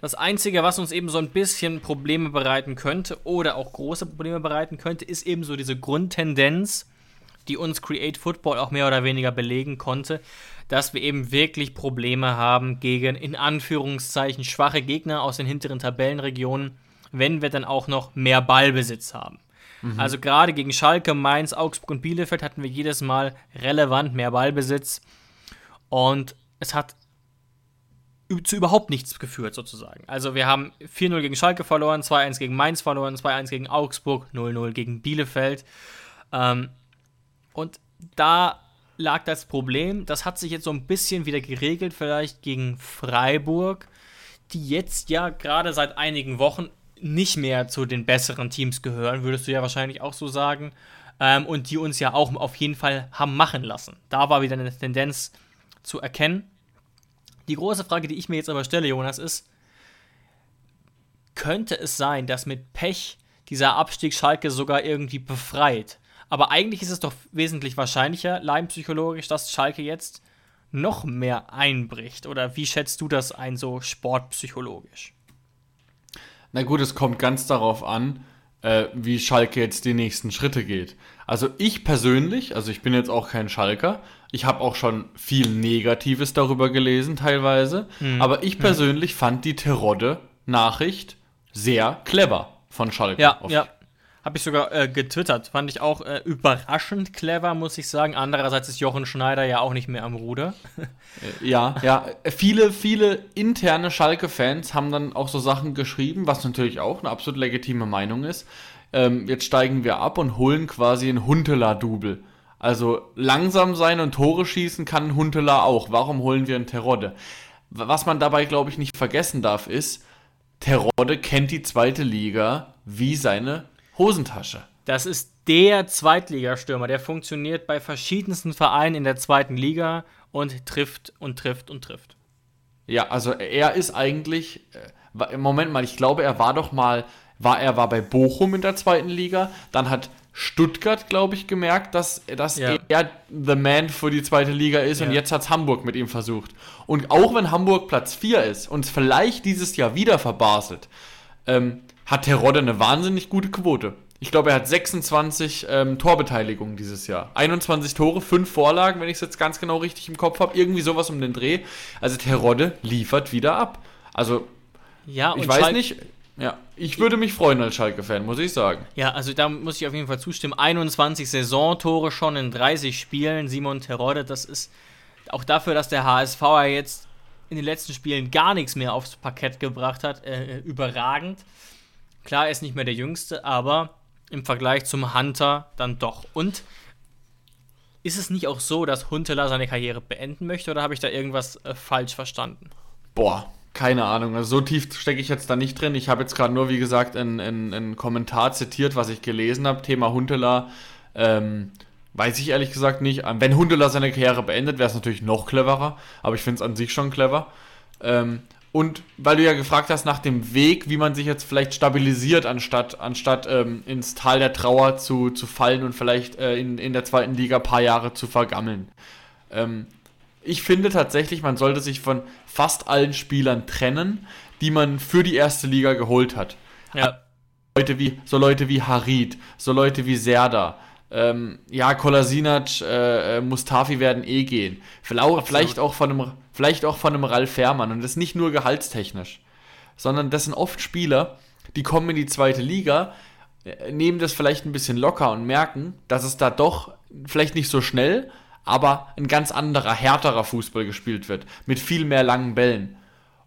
das Einzige, was uns eben so ein bisschen Probleme bereiten könnte oder auch große Probleme bereiten könnte, ist eben so diese Grundtendenz, die uns Create Football auch mehr oder weniger belegen konnte, dass wir eben wirklich Probleme haben gegen in Anführungszeichen schwache Gegner aus den hinteren Tabellenregionen. wenn wir dann auch noch mehr Ballbesitz haben. Mhm. Also gerade gegen Schalke, Mainz, Augsburg und Bielefeld hatten wir jedes Mal relevant mehr Ballbesitz. Und es hat zu überhaupt nichts geführt, sozusagen. Also wir haben 4-0 gegen Schalke verloren, 2-1 gegen Mainz verloren, 2-1 gegen Augsburg, 0-0 gegen Bielefeld. Ähm, und da lag das Problem, das hat sich jetzt so ein bisschen wieder geregelt, vielleicht gegen Freiburg, die jetzt ja gerade seit einigen Wochen nicht mehr zu den besseren Teams gehören, würdest du ja wahrscheinlich auch so sagen. Ähm, und die uns ja auch auf jeden Fall haben machen lassen. Da war wieder eine Tendenz zu erkennen. Die große Frage, die ich mir jetzt aber stelle, Jonas, ist, könnte es sein, dass mit Pech dieser Abstieg Schalke sogar irgendwie befreit? Aber eigentlich ist es doch wesentlich wahrscheinlicher, leimpsychologisch, dass Schalke jetzt noch mehr einbricht. Oder wie schätzt du das ein, so sportpsychologisch? Na gut, es kommt ganz darauf an, äh, wie Schalke jetzt die nächsten Schritte geht. Also ich persönlich, also ich bin jetzt auch kein Schalker, ich habe auch schon viel Negatives darüber gelesen teilweise, hm. aber ich hm. persönlich hm. fand die Terodde-Nachricht sehr clever von Schalke. Ja, ja. Habe ich sogar äh, getwittert. Fand ich auch äh, überraschend clever, muss ich sagen. Andererseits ist Jochen Schneider ja auch nicht mehr am Ruder. Äh, ja, ja. Viele, viele interne Schalke-Fans haben dann auch so Sachen geschrieben, was natürlich auch eine absolut legitime Meinung ist. Ähm, jetzt steigen wir ab und holen quasi ein Huntela-Double. Also langsam sein und Tore schießen kann Huntela auch. Warum holen wir einen Terodde? Was man dabei, glaube ich, nicht vergessen darf, ist, Terodde kennt die zweite Liga wie seine Hosentasche. Das ist der Zweitligastürmer, der funktioniert bei verschiedensten Vereinen in der zweiten Liga und trifft und trifft und trifft. Ja, also er ist eigentlich, äh, Moment mal, ich glaube, er war doch mal, war er war bei Bochum in der zweiten Liga, dann hat Stuttgart, glaube ich, gemerkt, dass, dass ja. er the man für die zweite Liga ist ja. und jetzt hat es Hamburg mit ihm versucht. Und auch wenn Hamburg Platz 4 ist und es vielleicht dieses Jahr wieder verbaselt, ähm, hat Terodde eine wahnsinnig gute Quote. Ich glaube, er hat 26 ähm, Torbeteiligungen dieses Jahr. 21 Tore, 5 Vorlagen, wenn ich es jetzt ganz genau richtig im Kopf habe. Irgendwie sowas um den Dreh. Also Terodde liefert wieder ab. Also, ja, ich weiß Schalke, nicht. Ja, ich würde mich freuen als Schalke-Fan, muss ich sagen. Ja, also da muss ich auf jeden Fall zustimmen. 21 Saisontore schon in 30 Spielen. Simon Terodde, das ist auch dafür, dass der HSV ja jetzt in den letzten Spielen gar nichts mehr aufs Parkett gebracht hat, äh, überragend. Klar, er ist nicht mehr der Jüngste, aber im Vergleich zum Hunter dann doch. Und ist es nicht auch so, dass Huntela seine Karriere beenden möchte oder habe ich da irgendwas äh, falsch verstanden? Boah, keine Ahnung. Also so tief stecke ich jetzt da nicht drin. Ich habe jetzt gerade nur, wie gesagt, einen Kommentar zitiert, was ich gelesen habe. Thema Huntela. Ähm, weiß ich ehrlich gesagt nicht. Wenn Huntela seine Karriere beendet, wäre es natürlich noch cleverer. Aber ich finde es an sich schon clever. Ähm, und weil du ja gefragt hast nach dem Weg, wie man sich jetzt vielleicht stabilisiert, anstatt, anstatt ähm, ins Tal der Trauer zu, zu fallen und vielleicht äh, in, in der zweiten Liga ein paar Jahre zu vergammeln. Ähm, ich finde tatsächlich, man sollte sich von fast allen Spielern trennen, die man für die erste Liga geholt hat. Ja. Leute wie, so Leute wie Harid, so Leute wie Serda, ähm, ja, Kolasinac, äh, äh, Mustafi werden eh gehen. Vielleicht, vielleicht, auch von einem, vielleicht auch von einem Ralf Fährmann. Und das nicht nur gehaltstechnisch, sondern das sind oft Spieler, die kommen in die zweite Liga, äh, nehmen das vielleicht ein bisschen locker und merken, dass es da doch vielleicht nicht so schnell, aber ein ganz anderer, härterer Fußball gespielt wird. Mit viel mehr langen Bällen.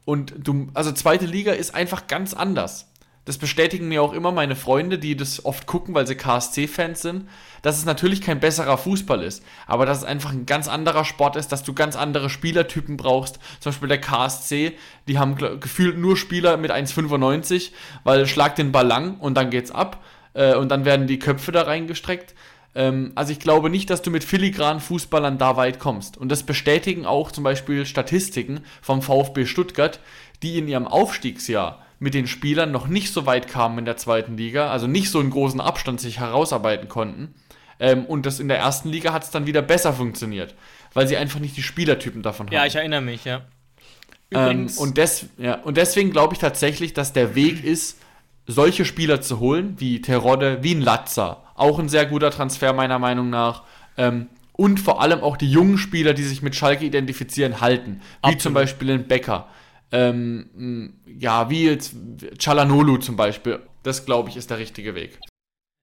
Und du, also zweite Liga ist einfach ganz anders das bestätigen mir auch immer meine Freunde, die das oft gucken, weil sie KSC-Fans sind, dass es natürlich kein besserer Fußball ist, aber dass es einfach ein ganz anderer Sport ist, dass du ganz andere Spielertypen brauchst. Zum Beispiel der KSC, die haben gefühlt nur Spieler mit 1,95, weil schlag den Ball lang und dann geht's ab äh, und dann werden die Köpfe da reingestreckt. Ähm, also ich glaube nicht, dass du mit filigranen Fußballern da weit kommst. Und das bestätigen auch zum Beispiel Statistiken vom VfB Stuttgart, die in ihrem Aufstiegsjahr mit den Spielern noch nicht so weit kamen in der zweiten Liga, also nicht so einen großen Abstand sich herausarbeiten konnten. Ähm, und das in der ersten Liga hat es dann wieder besser funktioniert, weil sie einfach nicht die Spielertypen davon haben. Ja, ich erinnere mich, ja. Ähm, und, des, ja, und deswegen glaube ich tatsächlich, dass der Weg ist, solche Spieler zu holen, wie Terodde, wie ein Latza. Auch ein sehr guter Transfer meiner Meinung nach. Ähm, und vor allem auch die jungen Spieler, die sich mit Schalke identifizieren, halten. Wie Absolut. zum Beispiel ein Becker ähm, ja, wie jetzt Chalanolu zum Beispiel. Das, glaube ich, ist der richtige Weg.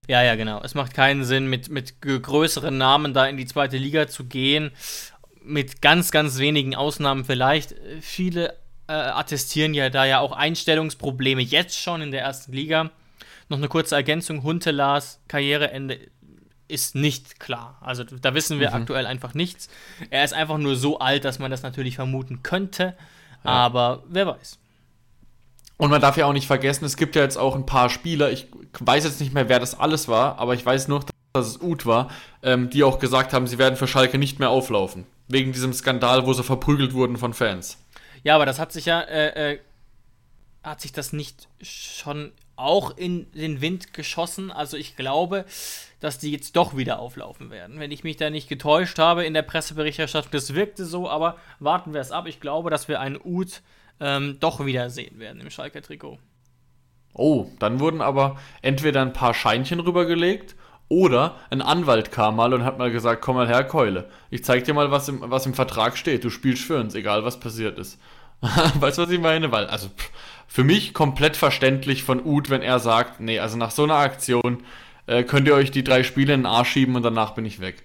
Ja, ja, genau. Es macht keinen Sinn, mit, mit größeren Namen da in die zweite Liga zu gehen. Mit ganz, ganz wenigen Ausnahmen vielleicht. Viele äh, attestieren ja da ja auch Einstellungsprobleme jetzt schon in der ersten Liga. Noch eine kurze Ergänzung: Huntelas Karriereende ist nicht klar. Also da wissen wir mhm. aktuell einfach nichts. Er ist einfach nur so alt, dass man das natürlich vermuten könnte. Ja. Aber wer weiß. Und man darf ja auch nicht vergessen, es gibt ja jetzt auch ein paar Spieler, ich weiß jetzt nicht mehr, wer das alles war, aber ich weiß nur, dass es Uth war, ähm, die auch gesagt haben, sie werden für Schalke nicht mehr auflaufen. Wegen diesem Skandal, wo sie verprügelt wurden von Fans. Ja, aber das hat sich ja, äh, äh, hat sich das nicht schon auch in den Wind geschossen? Also ich glaube, dass die jetzt doch wieder auflaufen werden. Wenn ich mich da nicht getäuscht habe in der Presseberichterstattung, das wirkte so, aber warten wir es ab. Ich glaube, dass wir einen Uth ähm, doch wieder sehen werden im Schalker Trikot. Oh, dann wurden aber entweder ein paar Scheinchen rübergelegt oder ein Anwalt kam mal und hat mal gesagt, komm mal her, Keule. Ich zeig dir mal, was im, was im Vertrag steht. Du spielst für uns, egal was passiert ist. weißt du, was ich meine? Weil, also, für mich komplett verständlich von Uth, wenn er sagt, nee, also nach so einer Aktion äh, könnt ihr euch die drei Spiele in den Arsch schieben und danach bin ich weg.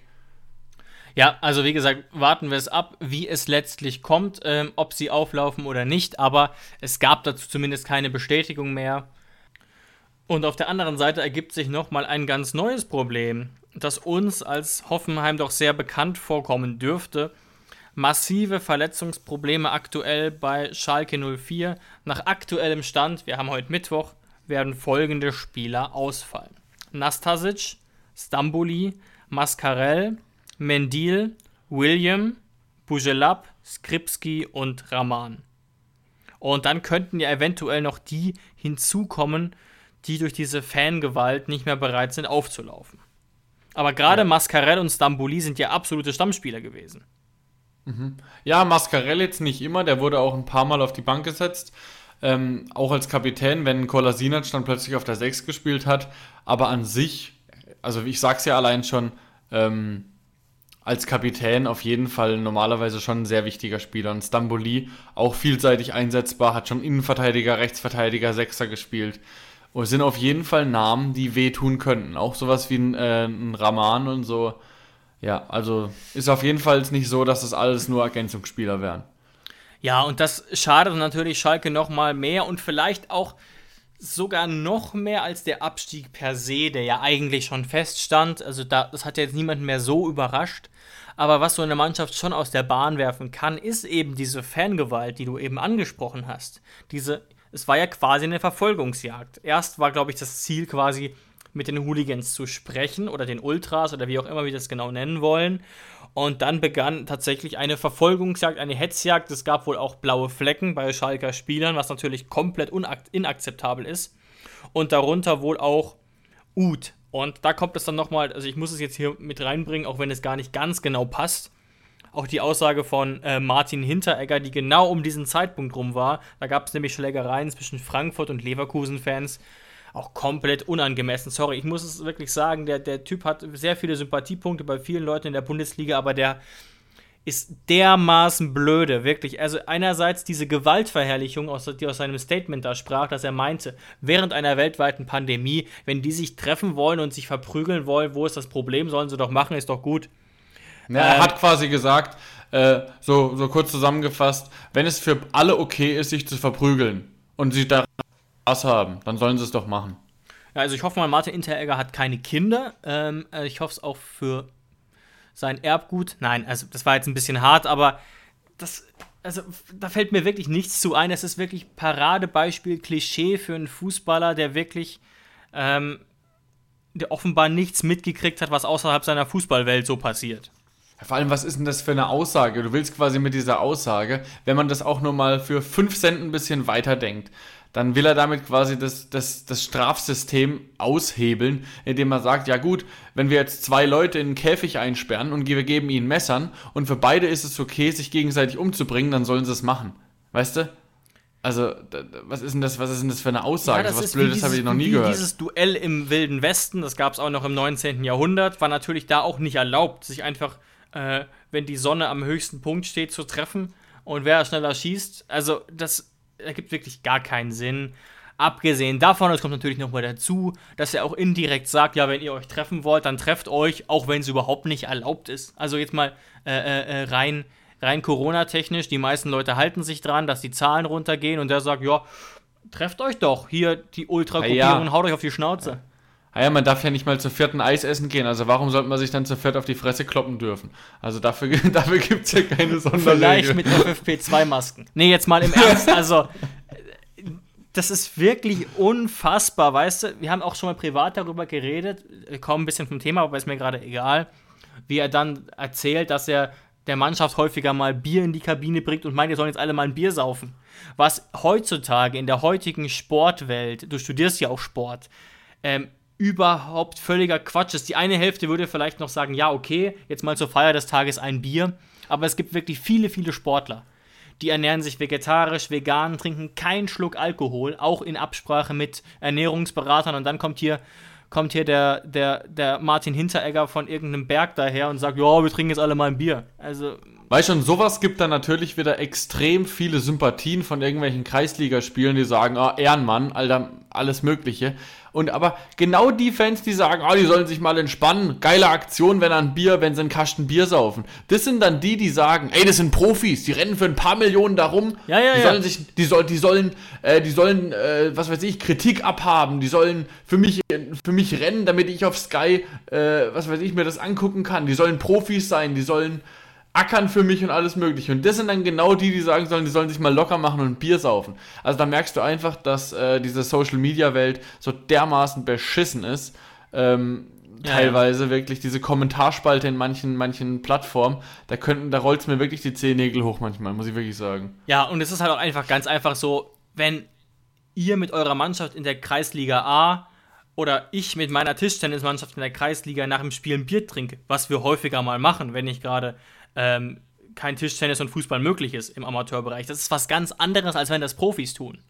Ja, also wie gesagt, warten wir es ab, wie es letztlich kommt, ähm, ob sie auflaufen oder nicht, aber es gab dazu zumindest keine Bestätigung mehr. Und auf der anderen Seite ergibt sich nochmal ein ganz neues Problem, das uns als Hoffenheim doch sehr bekannt vorkommen dürfte. Massive Verletzungsprobleme aktuell bei Schalke 04. Nach aktuellem Stand, wir haben heute Mittwoch, werden folgende Spieler ausfallen. Nastasic, Stamboli, Mascarell, Mendil, William, Bujelab, Skripski und Raman. Und dann könnten ja eventuell noch die hinzukommen, die durch diese Fangewalt nicht mehr bereit sind aufzulaufen. Aber gerade ja. Mascarell und Stamboli sind ja absolute Stammspieler gewesen. Mhm. Ja, Mascarell jetzt nicht immer, der wurde auch ein paar Mal auf die Bank gesetzt. Ähm, auch als Kapitän, wenn Kolasinac dann plötzlich auf der 6 gespielt hat. Aber an sich, also ich sag's ja allein schon, ähm, als Kapitän auf jeden Fall normalerweise schon ein sehr wichtiger Spieler. Und Stamboli auch vielseitig einsetzbar, hat schon Innenverteidiger, Rechtsverteidiger, Sechser gespielt. Und sind auf jeden Fall Namen, die wehtun könnten. Auch sowas wie ein, äh, ein Raman und so. Ja, also ist auf jeden Fall nicht so, dass das alles nur Ergänzungsspieler wären. Ja, und das schadet natürlich Schalke nochmal mehr und vielleicht auch sogar noch mehr als der Abstieg per se, der ja eigentlich schon feststand. Also da, das hat ja jetzt niemanden mehr so überrascht. Aber was so eine Mannschaft schon aus der Bahn werfen kann, ist eben diese Fangewalt, die du eben angesprochen hast. Diese, es war ja quasi eine Verfolgungsjagd. Erst war, glaube ich, das Ziel quasi mit den Hooligans zu sprechen oder den Ultras oder wie auch immer wir das genau nennen wollen. Und dann begann tatsächlich eine Verfolgungsjagd, eine Hetzjagd. Es gab wohl auch blaue Flecken bei Schalker Spielern, was natürlich komplett inakzeptabel ist. Und darunter wohl auch Ut. Und da kommt es dann nochmal, also ich muss es jetzt hier mit reinbringen, auch wenn es gar nicht ganz genau passt. Auch die Aussage von äh, Martin Hinteregger, die genau um diesen Zeitpunkt rum war. Da gab es nämlich Schlägereien zwischen Frankfurt und Leverkusen-Fans auch komplett unangemessen. Sorry, ich muss es wirklich sagen, der, der Typ hat sehr viele Sympathiepunkte bei vielen Leuten in der Bundesliga, aber der ist dermaßen blöde, wirklich. Also einerseits diese Gewaltverherrlichung, die aus seinem Statement da sprach, dass er meinte, während einer weltweiten Pandemie, wenn die sich treffen wollen und sich verprügeln wollen, wo ist das Problem, sollen sie doch machen, ist doch gut. Ja, er ähm, hat quasi gesagt, äh, so, so kurz zusammengefasst, wenn es für alle okay ist, sich zu verprügeln und sich da Spaß haben, dann sollen sie es doch machen. Ja, also ich hoffe mal, Martin Interegger hat keine Kinder. Ähm, äh, ich hoffe es auch für sein Erbgut. Nein, also das war jetzt ein bisschen hart, aber das, also da fällt mir wirklich nichts zu ein. Es ist wirklich Paradebeispiel, Klischee für einen Fußballer, der wirklich, ähm, der offenbar nichts mitgekriegt hat, was außerhalb seiner Fußballwelt so passiert. Vor allem, was ist denn das für eine Aussage? Du willst quasi mit dieser Aussage, wenn man das auch nur mal für 5 Cent ein bisschen weiterdenkt, dann will er damit quasi das, das, das Strafsystem aushebeln, indem er sagt, ja gut, wenn wir jetzt zwei Leute in einen Käfig einsperren und wir geben ihnen Messern und für beide ist es okay, sich gegenseitig umzubringen, dann sollen sie es machen. Weißt du? Also, was ist denn das, was ist denn das für eine Aussage? Ja, das was Blödes habe ich noch nie gehört. Dieses Duell im Wilden Westen, das gab es auch noch im 19. Jahrhundert, war natürlich da auch nicht erlaubt, sich einfach, äh, wenn die Sonne am höchsten Punkt steht, zu treffen und wer schneller schießt. Also, das ergibt wirklich gar keinen Sinn. Abgesehen davon, es kommt natürlich nochmal dazu, dass er auch indirekt sagt, ja, wenn ihr euch treffen wollt, dann trefft euch, auch wenn es überhaupt nicht erlaubt ist. Also jetzt mal äh, äh, äh, rein, rein Corona-technisch, die meisten Leute halten sich dran, dass die Zahlen runtergehen und der sagt, ja, trefft euch doch, hier die Ultra-Gruppierung, ja, ja. haut euch auf die Schnauze. Ah ja, man darf ja nicht mal zur vierten Eis essen gehen, also warum sollte man sich dann zur viert auf die Fresse kloppen dürfen? Also dafür, dafür gibt es ja keine Sonderregel. Vielleicht mit FFP2-Masken. Nee, jetzt mal im Ernst, also das ist wirklich unfassbar, weißt du? Wir haben auch schon mal privat darüber geredet, kaum ein bisschen vom Thema, aber ist mir gerade egal, wie er dann erzählt, dass er der Mannschaft häufiger mal Bier in die Kabine bringt und meint, ihr sollen jetzt alle mal ein Bier saufen. Was heutzutage in der heutigen Sportwelt, du studierst ja auch Sport, ähm, überhaupt völliger Quatsch ist. Die eine Hälfte würde vielleicht noch sagen, ja, okay, jetzt mal zur Feier des Tages ein Bier, aber es gibt wirklich viele, viele Sportler die ernähren sich vegetarisch, vegan, trinken keinen Schluck Alkohol, auch in Absprache mit Ernährungsberatern. Und dann kommt hier, kommt hier der, der, der Martin Hinteregger von irgendeinem Berg daher und sagt, ja, wir trinken jetzt alle mal ein Bier. Also. Weißt schon, sowas gibt dann natürlich wieder extrem viele Sympathien von irgendwelchen Kreisligaspielen, die sagen, ah, Ehrenmann, Alter, alles Mögliche. Und aber genau die Fans, die sagen, oh, die sollen sich mal entspannen, geile Aktion, wenn ein Bier, wenn sie einen Kasten Bier saufen. Das sind dann die, die sagen, ey, das sind Profis, die rennen für ein paar Millionen darum. Ja, ja, die ja. sollen sich, die, soll, die sollen, äh, die sollen, äh, was weiß ich, Kritik abhaben. Die sollen für mich, für mich rennen, damit ich auf Sky, äh, was weiß ich, mir das angucken kann. Die sollen Profis sein, die sollen ackern für mich und alles mögliche. Und das sind dann genau die, die sagen sollen, die sollen sich mal locker machen und ein Bier saufen. Also da merkst du einfach, dass äh, diese Social-Media-Welt so dermaßen beschissen ist. Ähm, ja, teilweise ja. wirklich diese Kommentarspalte in manchen, manchen Plattformen, da könnten, da rollt es mir wirklich die Zehennägel hoch manchmal, muss ich wirklich sagen. Ja, und es ist halt auch einfach ganz einfach so, wenn ihr mit eurer Mannschaft in der Kreisliga A oder ich mit meiner Tischtennismannschaft in der Kreisliga nach dem Spiel ein Bier trinke, was wir häufiger mal machen, wenn ich gerade ähm, kein Tischtennis und Fußball möglich ist im Amateurbereich. Das ist was ganz anderes, als wenn das Profis tun.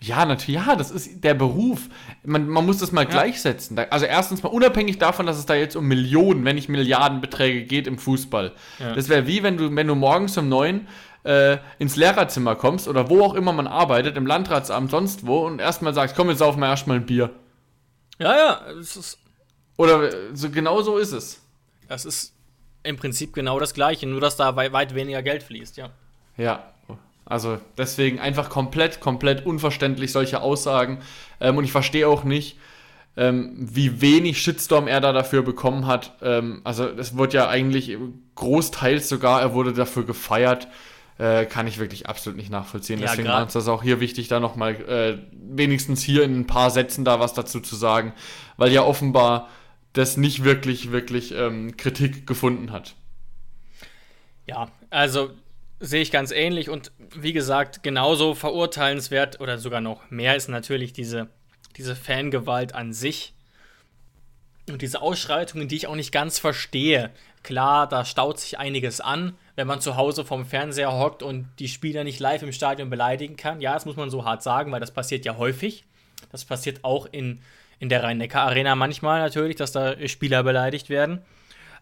Ja, natürlich, ja, das ist der Beruf. Man, man muss das mal ja. gleichsetzen. Also erstens mal unabhängig davon, dass es da jetzt um Millionen, wenn nicht Milliardenbeträge geht im Fußball. Ja. Das wäre wie, wenn du, wenn du morgens um neun äh, ins Lehrerzimmer kommst oder wo auch immer man arbeitet, im Landratsamt, sonst wo, und erstmal sagst, komm, jetzt saufen wir erstmal ein Bier. Ja, ja, es ist. Oder so, genau so ist es. Das ist im Prinzip genau das Gleiche, nur dass da weit weniger Geld fließt, ja. Ja, also deswegen einfach komplett, komplett unverständlich solche Aussagen. Ähm, und ich verstehe auch nicht, ähm, wie wenig Shitstorm er da dafür bekommen hat. Ähm, also es wird ja eigentlich großteils sogar, er wurde dafür gefeiert. Äh, kann ich wirklich absolut nicht nachvollziehen. Ja, Deswegen war uns das auch hier wichtig, da nochmal äh, wenigstens hier in ein paar Sätzen da was dazu zu sagen, weil ja offenbar das nicht wirklich, wirklich ähm, Kritik gefunden hat. Ja, also sehe ich ganz ähnlich und wie gesagt, genauso verurteilenswert oder sogar noch mehr ist natürlich diese, diese Fangewalt an sich und diese Ausschreitungen, die ich auch nicht ganz verstehe. Klar, da staut sich einiges an, wenn man zu Hause vom Fernseher hockt und die Spieler nicht live im Stadion beleidigen kann. Ja, das muss man so hart sagen, weil das passiert ja häufig. Das passiert auch in in der Rhein-Neckar-Arena manchmal natürlich, dass da Spieler beleidigt werden.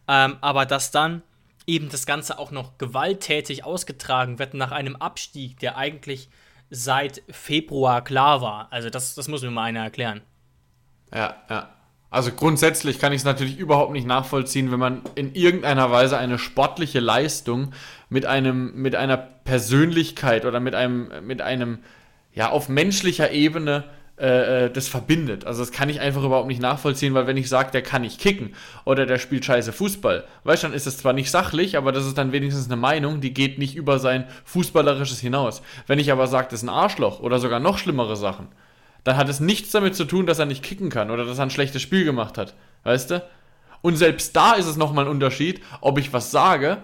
Ähm, aber dass dann eben das Ganze auch noch gewalttätig ausgetragen wird nach einem Abstieg, der eigentlich seit Februar klar war. Also das, das muss mir mal einer erklären. Ja, ja. Also grundsätzlich kann ich es natürlich überhaupt nicht nachvollziehen, wenn man in irgendeiner Weise eine sportliche Leistung mit einem, mit einer Persönlichkeit oder mit einem, mit einem, ja, auf menschlicher Ebene äh, äh, das verbindet. Also das kann ich einfach überhaupt nicht nachvollziehen, weil wenn ich sage, der kann nicht kicken oder der spielt scheiße Fußball, weißt du, dann ist das zwar nicht sachlich, aber das ist dann wenigstens eine Meinung, die geht nicht über sein Fußballerisches hinaus. Wenn ich aber sage, das ist ein Arschloch oder sogar noch schlimmere Sachen, dann hat es nichts damit zu tun, dass er nicht kicken kann oder dass er ein schlechtes Spiel gemacht hat. Weißt du? Und selbst da ist es nochmal ein Unterschied, ob ich was sage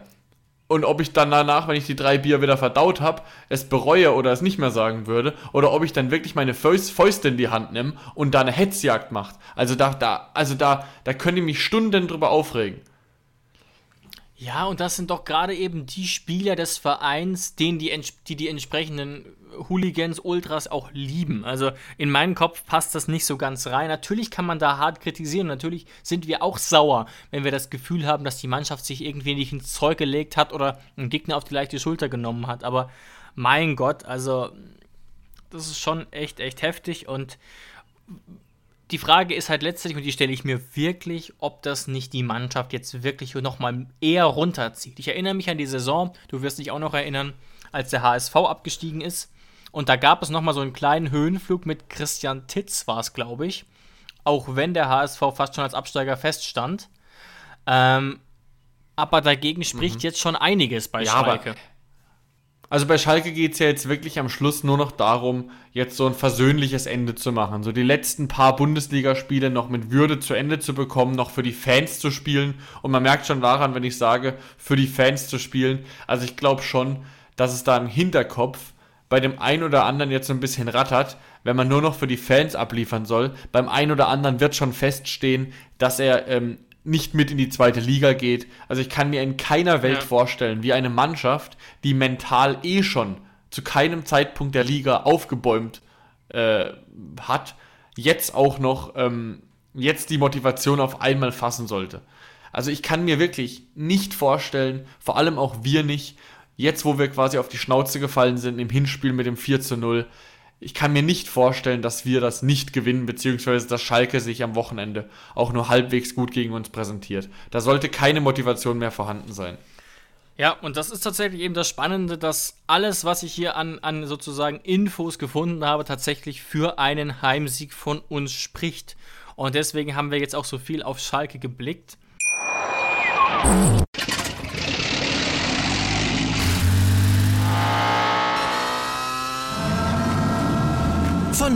und ob ich dann danach, wenn ich die drei Bier wieder verdaut habe, es bereue oder es nicht mehr sagen würde, oder ob ich dann wirklich meine Fäuste in die Hand nehme und da eine Hetzjagd macht. Also da, da, also da, da könnt ihr mich Stunden drüber aufregen. Ja, und das sind doch gerade eben die Spieler des Vereins, denen die, die die entsprechenden Hooligans, Ultras auch lieben. Also in meinen Kopf passt das nicht so ganz rein. Natürlich kann man da hart kritisieren. Natürlich sind wir auch sauer, wenn wir das Gefühl haben, dass die Mannschaft sich irgendwie nicht ins Zeug gelegt hat oder einen Gegner auf die leichte Schulter genommen hat. Aber mein Gott, also das ist schon echt, echt heftig und die Frage ist halt letztlich, und die stelle ich mir wirklich, ob das nicht die Mannschaft jetzt wirklich nochmal eher runterzieht. Ich erinnere mich an die Saison, du wirst dich auch noch erinnern, als der HSV abgestiegen ist. Und da gab es nochmal so einen kleinen Höhenflug mit Christian Titz, war es, glaube ich. Auch wenn der HSV fast schon als Absteiger feststand. Ähm, aber dagegen spricht mhm. jetzt schon einiges bei ja, Schalke. Also bei Schalke geht es ja jetzt wirklich am Schluss nur noch darum, jetzt so ein versöhnliches Ende zu machen. So die letzten paar Bundesligaspiele noch mit Würde zu Ende zu bekommen, noch für die Fans zu spielen. Und man merkt schon daran, wenn ich sage, für die Fans zu spielen. Also ich glaube schon, dass es da im Hinterkopf bei dem einen oder anderen jetzt so ein bisschen rattert, wenn man nur noch für die Fans abliefern soll. Beim einen oder anderen wird schon feststehen, dass er ähm, nicht mit in die zweite Liga geht. Also ich kann mir in keiner Welt ja. vorstellen, wie eine Mannschaft, die mental eh schon zu keinem Zeitpunkt der Liga aufgebäumt äh, hat, jetzt auch noch ähm, jetzt die Motivation auf einmal fassen sollte. Also ich kann mir wirklich nicht vorstellen, vor allem auch wir nicht, jetzt wo wir quasi auf die Schnauze gefallen sind im Hinspiel mit dem 4 zu 0, ich kann mir nicht vorstellen, dass wir das nicht gewinnen, beziehungsweise dass Schalke sich am Wochenende auch nur halbwegs gut gegen uns präsentiert. Da sollte keine Motivation mehr vorhanden sein. Ja, und das ist tatsächlich eben das Spannende, dass alles, was ich hier an, an sozusagen Infos gefunden habe, tatsächlich für einen Heimsieg von uns spricht. Und deswegen haben wir jetzt auch so viel auf Schalke geblickt.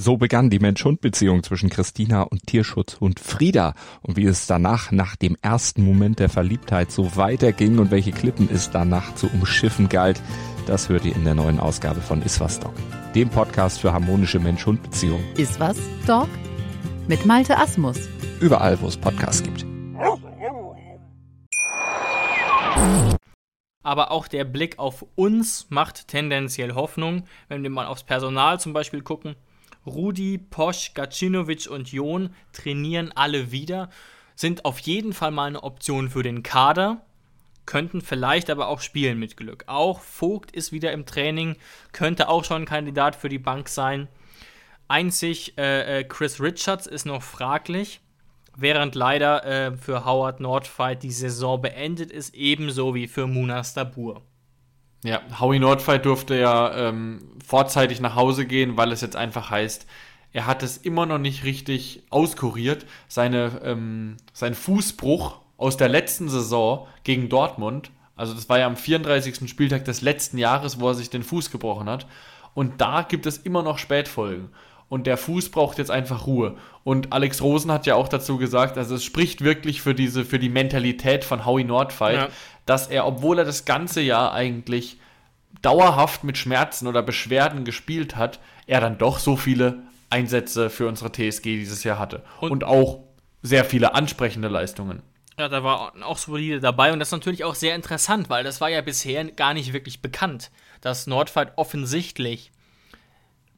So begann die Mensch-Hund-Beziehung zwischen Christina und Tierschutzhund Frieda. Und wie es danach, nach dem ersten Moment der Verliebtheit, so weiterging und welche Klippen es danach zu umschiffen galt, das hört ihr in der neuen Ausgabe von Iswas Dog, dem Podcast für harmonische Mensch-Hund-Beziehungen. Iswas Dog? Mit Malte Asmus. Überall, wo es Podcasts gibt. Aber auch der Blick auf uns macht tendenziell Hoffnung, wenn wir mal aufs Personal zum Beispiel gucken. Rudi, Posch, Gacinovic und Jon trainieren alle wieder, sind auf jeden Fall mal eine Option für den Kader könnten vielleicht aber auch spielen mit Glück. Auch Vogt ist wieder im Training, könnte auch schon ein Kandidat für die Bank sein. Einzig äh, äh, Chris Richards ist noch fraglich, während leider äh, für Howard Nordfight die Saison beendet ist, ebenso wie für Munas Dabur. Ja, Howie Nordfight durfte ja ähm, vorzeitig nach Hause gehen, weil es jetzt einfach heißt, er hat es immer noch nicht richtig auskuriert. Seine, ähm, sein Fußbruch aus der letzten Saison gegen Dortmund. Also das war ja am 34. Spieltag des letzten Jahres, wo er sich den Fuß gebrochen hat. Und da gibt es immer noch Spätfolgen. Und der Fuß braucht jetzt einfach Ruhe. Und Alex Rosen hat ja auch dazu gesagt, also es spricht wirklich für diese, für die Mentalität von Howie Nordfight, ja. Dass er, obwohl er das ganze Jahr eigentlich dauerhaft mit Schmerzen oder Beschwerden gespielt hat, er dann doch so viele Einsätze für unsere TSG dieses Jahr hatte. Und, und auch sehr viele ansprechende Leistungen. Ja, da war auch solide dabei und das ist natürlich auch sehr interessant, weil das war ja bisher gar nicht wirklich bekannt, dass Nordfight offensichtlich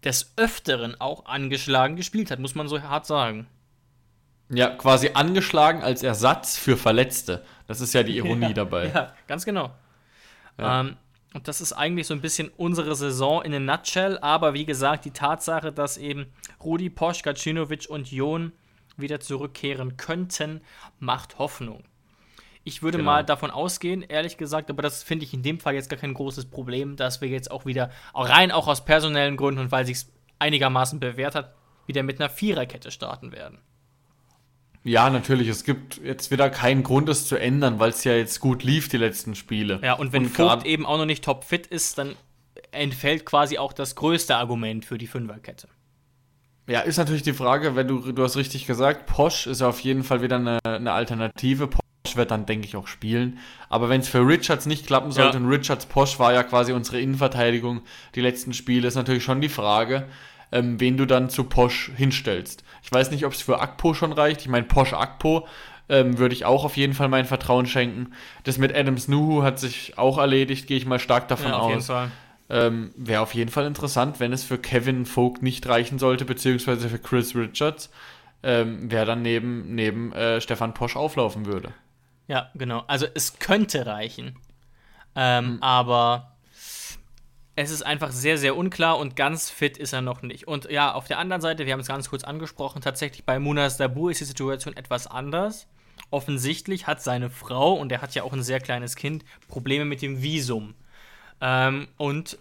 des Öfteren auch angeschlagen gespielt hat, muss man so hart sagen. Ja, quasi angeschlagen als Ersatz für Verletzte. Das ist ja die Ironie ja, dabei. Ja, ganz genau. Ja. Ähm, und das ist eigentlich so ein bisschen unsere Saison in a nutshell, aber wie gesagt, die Tatsache, dass eben Rudi Posch, Gacinovic und Jon wieder zurückkehren könnten, macht Hoffnung. Ich würde genau. mal davon ausgehen, ehrlich gesagt, aber das finde ich in dem Fall jetzt gar kein großes Problem, dass wir jetzt auch wieder, rein auch aus personellen Gründen und weil sich einigermaßen bewährt hat, wieder mit einer Viererkette starten werden. Ja, natürlich. Es gibt jetzt wieder keinen Grund, es zu ändern, weil es ja jetzt gut lief, die letzten Spiele. Ja, und wenn und Vogt eben auch noch nicht topfit ist, dann entfällt quasi auch das größte Argument für die Fünferkette. Ja, ist natürlich die Frage, wenn du, du hast richtig gesagt, Posch ist ja auf jeden Fall wieder eine, eine Alternative. Posch wird dann, denke ich, auch spielen. Aber wenn es für Richards nicht klappen sollte, ja. und Richards Posch war ja quasi unsere Innenverteidigung die letzten Spiele, ist natürlich schon die Frage, ähm, wen du dann zu Posch hinstellst. Ich weiß nicht, ob es für Akpo schon reicht. Ich meine, Posch Akpo ähm, würde ich auch auf jeden Fall mein Vertrauen schenken. Das mit Adams Nuhu hat sich auch erledigt, gehe ich mal stark davon Ja, auf jeden aus. Fall. Ähm, Wäre auf jeden Fall interessant, wenn es für Kevin Vogt nicht reichen sollte, beziehungsweise für Chris Richards, ähm, wer dann neben, neben äh, Stefan Posch auflaufen würde. Ja, genau. Also es könnte reichen. Ähm, Hm. Aber es ist einfach sehr, sehr unklar und ganz fit ist er noch nicht. Und ja, auf der anderen Seite, wir haben es ganz kurz angesprochen, tatsächlich bei Munas Dabu ist die Situation etwas anders. Offensichtlich hat seine Frau, und er hat ja auch ein sehr kleines Kind, Probleme mit dem Visum. Ähm, und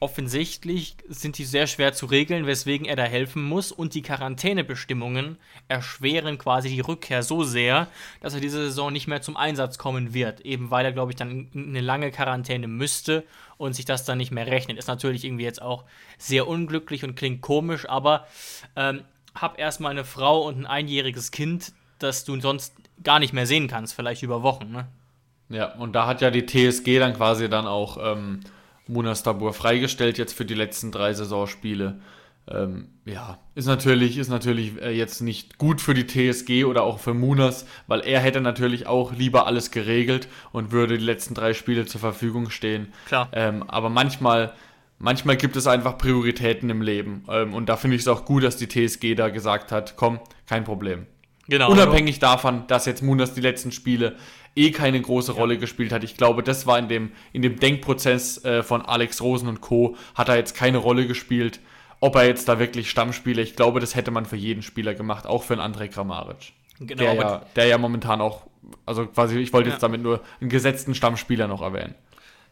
offensichtlich sind die sehr schwer zu regeln, weswegen er da helfen muss. Und die Quarantänebestimmungen erschweren quasi die Rückkehr so sehr, dass er diese Saison nicht mehr zum Einsatz kommen wird. Eben weil er, glaube ich, dann in eine lange Quarantäne müsste und sich das dann nicht mehr rechnet. Ist natürlich irgendwie jetzt auch sehr unglücklich und klingt komisch, aber ähm, hab erstmal eine Frau und ein einjähriges Kind, das du sonst gar nicht mehr sehen kannst, vielleicht über Wochen. Ne? Ja, und da hat ja die TSG dann quasi dann auch ähm, Munas Dabur freigestellt jetzt für die letzten drei Saisonspiele. Ähm, ja, ist natürlich, ist natürlich äh, jetzt nicht gut für die TSG oder auch für Munas, weil er hätte natürlich auch lieber alles geregelt und würde die letzten drei Spiele zur Verfügung stehen. Klar. Ähm, aber manchmal, manchmal gibt es einfach Prioritäten im Leben. Ähm, und da finde ich es auch gut, dass die TSG da gesagt hat, komm, kein Problem. Genau. Unabhängig davon, dass jetzt Munas die letzten Spiele eh keine große Rolle gespielt hat. Ich glaube, das war in dem, in dem Denkprozess äh, von Alex Rosen und Co. hat er jetzt keine Rolle gespielt. Ob er jetzt da wirklich Stammspieler, ich glaube, das hätte man für jeden Spieler gemacht, auch für einen André Kramaric. Genau, der, aber- ja, der ja momentan auch, also quasi, ich wollte Ja. jetzt damit nur einen gesetzten Stammspieler noch erwähnen.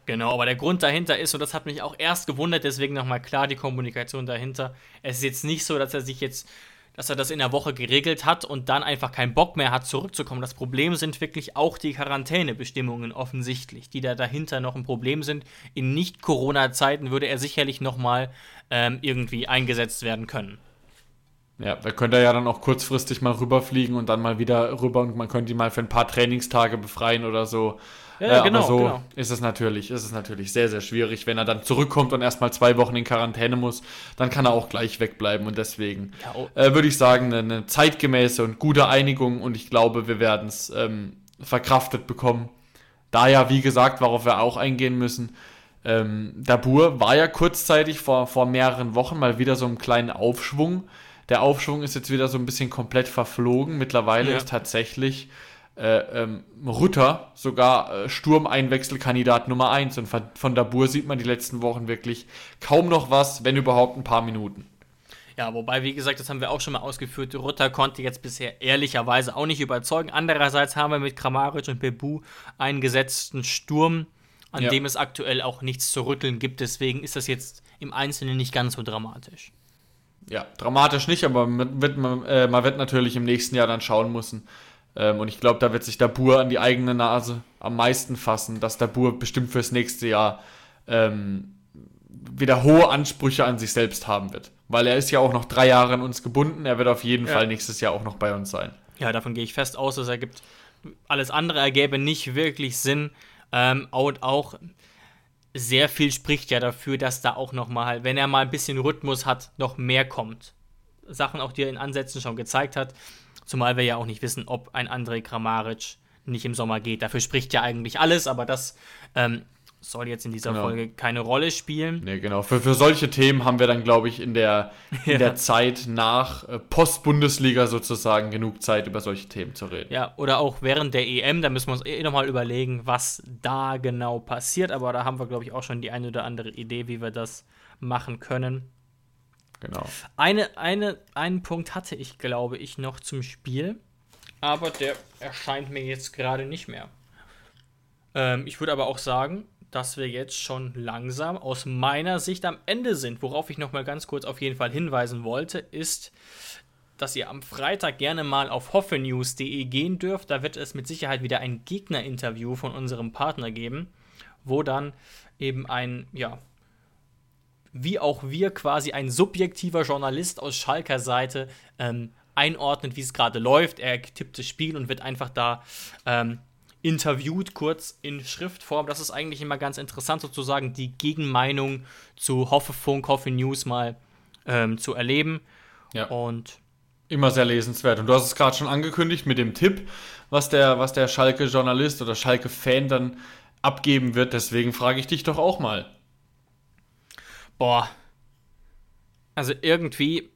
Genau, aber der Grund dahinter ist, und das hat mich auch erst gewundert, deswegen nochmal klar die Kommunikation dahinter. Es ist jetzt nicht so, dass er sich jetzt, dass er das in der Woche geregelt hat und dann einfach keinen Bock mehr hat, zurückzukommen. Das Problem sind wirklich auch die Quarantänebestimmungen offensichtlich, die da dahinter noch ein Problem sind. In Nicht-Corona-Zeiten würde er sicherlich nochmal ähm, irgendwie eingesetzt werden können. Ja, da könnte er ja dann auch kurzfristig mal rüberfliegen und dann mal wieder rüber und man könnte ihn mal für ein paar Trainingstage befreien oder so. Ja, Äh, genau, aber so genau. ist es natürlich, ist es natürlich sehr, sehr schwierig. Wenn er dann zurückkommt und erstmal zwei Wochen in Quarantäne muss, dann kann er auch gleich wegbleiben und deswegen oh. äh, würde ich sagen, eine, eine zeitgemäße und gute Einigung und ich glaube, wir werden es ähm, verkraftet bekommen. Da ja, wie gesagt, worauf wir auch eingehen müssen, ähm, Dabur war ja kurzzeitig vor, vor mehreren Wochen mal wieder so einen kleinen Aufschwung. Der Aufschwung ist jetzt wieder so ein bisschen komplett verflogen. Mittlerweile Ja. ist tatsächlich äh, ähm, Rutter sogar äh, Sturmeinwechselkandidat Nummer 1. Und von, von Dabur sieht man die letzten Wochen wirklich kaum noch was, wenn überhaupt ein paar Minuten. Ja, wobei, wie gesagt, das haben wir auch schon mal ausgeführt. Rutter konnte jetzt bisher ehrlicherweise auch nicht überzeugen. Andererseits haben wir mit Kramaric und Bebu einen gesetzten Sturm, an Ja. dem es aktuell auch nichts zu rütteln gibt. Deswegen ist das jetzt im Einzelnen nicht ganz so dramatisch. Ja, dramatisch nicht, aber man wird, man, äh, man wird natürlich im nächsten Jahr dann schauen müssen. Ähm, und ich glaube, da wird sich Dabur an die eigene Nase am meisten fassen, dass Dabur bestimmt fürs nächste Jahr ähm, wieder hohe Ansprüche an sich selbst haben wird. Weil er ist ja auch noch drei Jahre an uns gebunden. Er wird auf jeden Ja. Fall nächstes Jahr auch noch bei uns sein. Ja, davon gehe ich fest aus, dass er gibt. Alles andere ergäbe nicht wirklich Sinn. Ähm, und auch sehr viel spricht ja dafür, dass da auch noch mal, wenn er mal ein bisschen Rhythmus hat, noch mehr kommt. Sachen auch, die er in Ansätzen schon gezeigt hat. Zumal wir ja auch nicht wissen, ob ein André Kramaric nicht im Sommer geht. Dafür spricht ja eigentlich alles, aber das ähm, soll jetzt in dieser Genau. Folge keine Rolle spielen. Nee, genau. Für, für solche Themen haben wir dann, glaube ich, in der, in Ja. der Zeit nach äh, Post-Bundesliga sozusagen genug Zeit, über solche Themen zu reden. Ja, oder auch während der EM, da müssen wir uns eh nochmal überlegen, was da genau passiert. Aber da haben wir, glaube ich, auch schon die eine oder andere Idee, wie wir das machen können. Genau. Eine, eine, einen Punkt hatte ich, glaube ich, noch zum Spiel, aber der erscheint mir jetzt gerade nicht mehr. Ähm, ich würde aber auch sagen, dass wir jetzt schon langsam aus meiner Sicht am Ende sind. Worauf ich noch mal ganz kurz auf jeden Fall hinweisen wollte, ist, dass ihr am Freitag gerne mal auf hoffenews.de gehen dürft. Da wird es mit Sicherheit wieder ein Gegnerinterview von unserem Partner geben, wo dann eben ein, ja, wie auch wir quasi ein subjektiver Journalist aus Schalker Seite ähm, einordnet, wie es gerade läuft. Er tippt das Spiel und wird einfach da ähm, interviewt, kurz in Schriftform. Das ist eigentlich immer ganz interessant, sozusagen die Gegenmeinung zu Hoffefunk, Hoffe News mal ähm, zu erleben. Ja. Und Immer sehr lesenswert. Und du hast es gerade schon angekündigt mit dem Tipp, was der, was der Schalke-Journalist oder Schalke-Fan dann abgeben wird. Deswegen frage ich dich doch auch mal. Boah. Also irgendwie.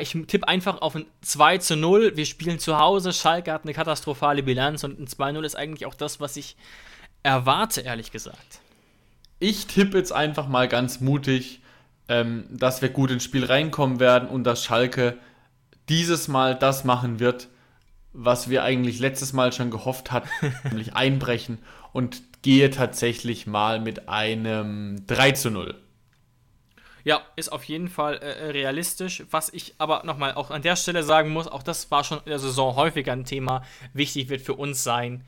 Ich tippe einfach auf ein 2 zu 0. Wir spielen zu Hause. Schalke hat eine katastrophale Bilanz und ein 2-0 ist eigentlich auch das, was ich erwarte, ehrlich gesagt. Ich tippe jetzt einfach mal ganz mutig, ähm, dass wir gut ins Spiel reinkommen werden und dass Schalke dieses Mal das machen wird, was wir eigentlich letztes Mal schon gehofft hatten, nämlich einbrechen und gehe tatsächlich mal mit einem 3 zu 0. Ja, ist auf jeden Fall äh, äh, realistisch. Was ich aber nochmal auch an der Stelle sagen muss, auch das war schon in der Saison häufiger ein Thema. Wichtig wird für uns sein,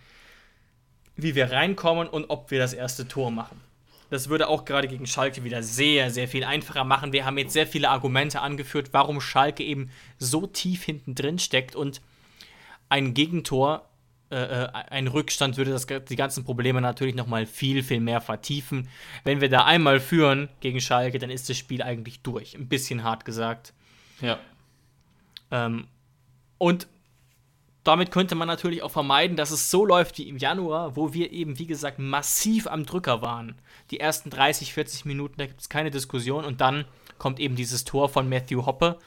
wie wir reinkommen und ob wir das erste Tor machen. Das würde auch gerade gegen Schalke wieder sehr, sehr viel einfacher machen. Wir haben jetzt sehr viele Argumente angeführt, warum Schalke eben so tief hinten drin steckt und ein Gegentor, äh, äh ein Rückstand würde das, die ganzen Probleme natürlich nochmal viel, viel mehr vertiefen. Wenn wir da einmal führen gegen Schalke, dann ist das Spiel eigentlich durch. Ein bisschen hart gesagt. Ja. Ähm, und damit könnte man natürlich auch vermeiden, dass es so läuft wie im Januar, wo wir eben, wie gesagt, massiv am Drücker waren. Die ersten 30, 40 Minuten, da gibt es keine Diskussion und dann kommt eben dieses Tor von Matthew Hoppe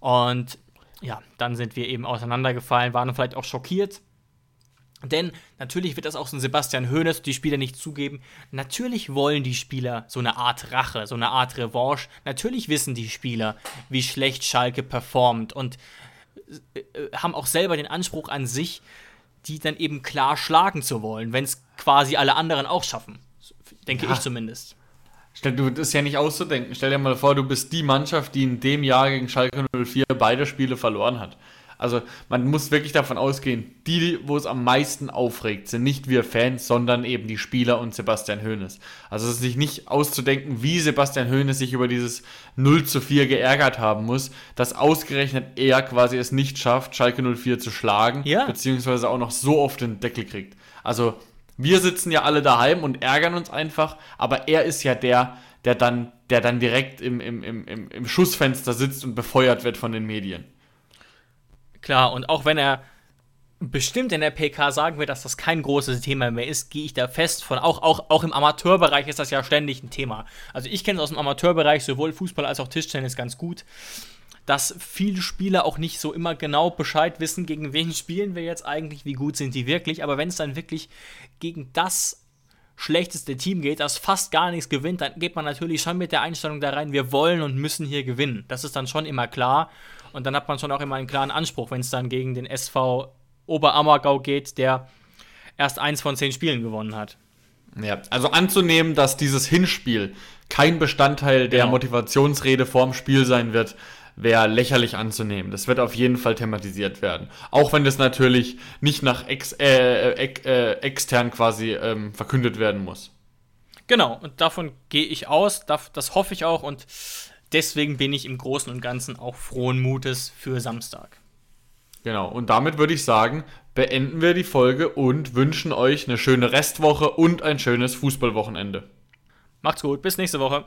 und ja, dann sind wir eben auseinandergefallen, waren vielleicht auch schockiert. Denn natürlich wird das auch so ein Sebastian Hoeneß die Spieler nicht zugeben. Natürlich wollen die Spieler so eine Art Rache, so eine Art Revanche. Natürlich wissen die Spieler, wie schlecht Schalke performt und äh, haben auch selber den Anspruch an sich, die dann eben klar schlagen zu wollen, wenn es quasi alle anderen auch schaffen. Denke ja. ich zumindest. Stell, du, das ist ja nicht auszudenken. Stell dir mal vor, du bist die Mannschaft, die in dem Jahr gegen Schalke 04 beide Spiele verloren hat. Also man muss wirklich davon ausgehen, die, wo es am meisten aufregt, sind nicht wir Fans, sondern eben die Spieler und Sebastian Hoeneß. Also es ist sich nicht auszudenken, wie Sebastian Hoeneß sich über dieses 0 zu 4 geärgert haben muss, dass ausgerechnet er quasi es nicht schafft, Schalke 04 zu schlagen, ja. beziehungsweise auch noch so oft den Deckel kriegt. Also wir sitzen ja alle daheim und ärgern uns einfach, aber er ist ja der, der dann, der dann direkt im, im, im, im Schussfenster sitzt und befeuert wird von den Medien. Klar, und auch wenn er bestimmt in der PK sagen wird, dass das kein großes Thema mehr ist, gehe ich da fest von. Auch, auch, auch im Amateurbereich ist das ja ständig ein Thema. Also ich kenne es aus dem Amateurbereich, sowohl Fußball als auch Tischtennis ganz gut, dass viele Spieler auch nicht so immer genau Bescheid wissen, gegen wen spielen wir jetzt eigentlich, wie gut sind die wirklich. Aber wenn es dann wirklich gegen das schlechteste Team geht, das fast gar nichts gewinnt, dann geht man natürlich schon mit der Einstellung da rein, wir wollen und müssen hier gewinnen. Das ist dann schon immer klar. Und dann hat man schon auch immer einen klaren Anspruch, wenn es dann gegen den SV Oberammergau geht, der erst eins von zehn Spielen gewonnen hat. Ja, also anzunehmen, dass dieses Hinspiel kein Bestandteil der genau. Motivationsrede vorm Spiel sein wird, wäre lächerlich anzunehmen. Das wird auf jeden Fall thematisiert werden. Auch wenn das natürlich nicht nach ex, äh, äh, äh, extern quasi ähm, verkündet werden muss. Genau, und davon gehe ich aus, das hoffe ich auch und deswegen bin ich im Großen und Ganzen auch frohen Mutes für Samstag. Genau, und damit würde ich sagen, beenden wir die Folge und wünschen euch eine schöne Restwoche und ein schönes Fußballwochenende. Macht's gut, bis nächste Woche.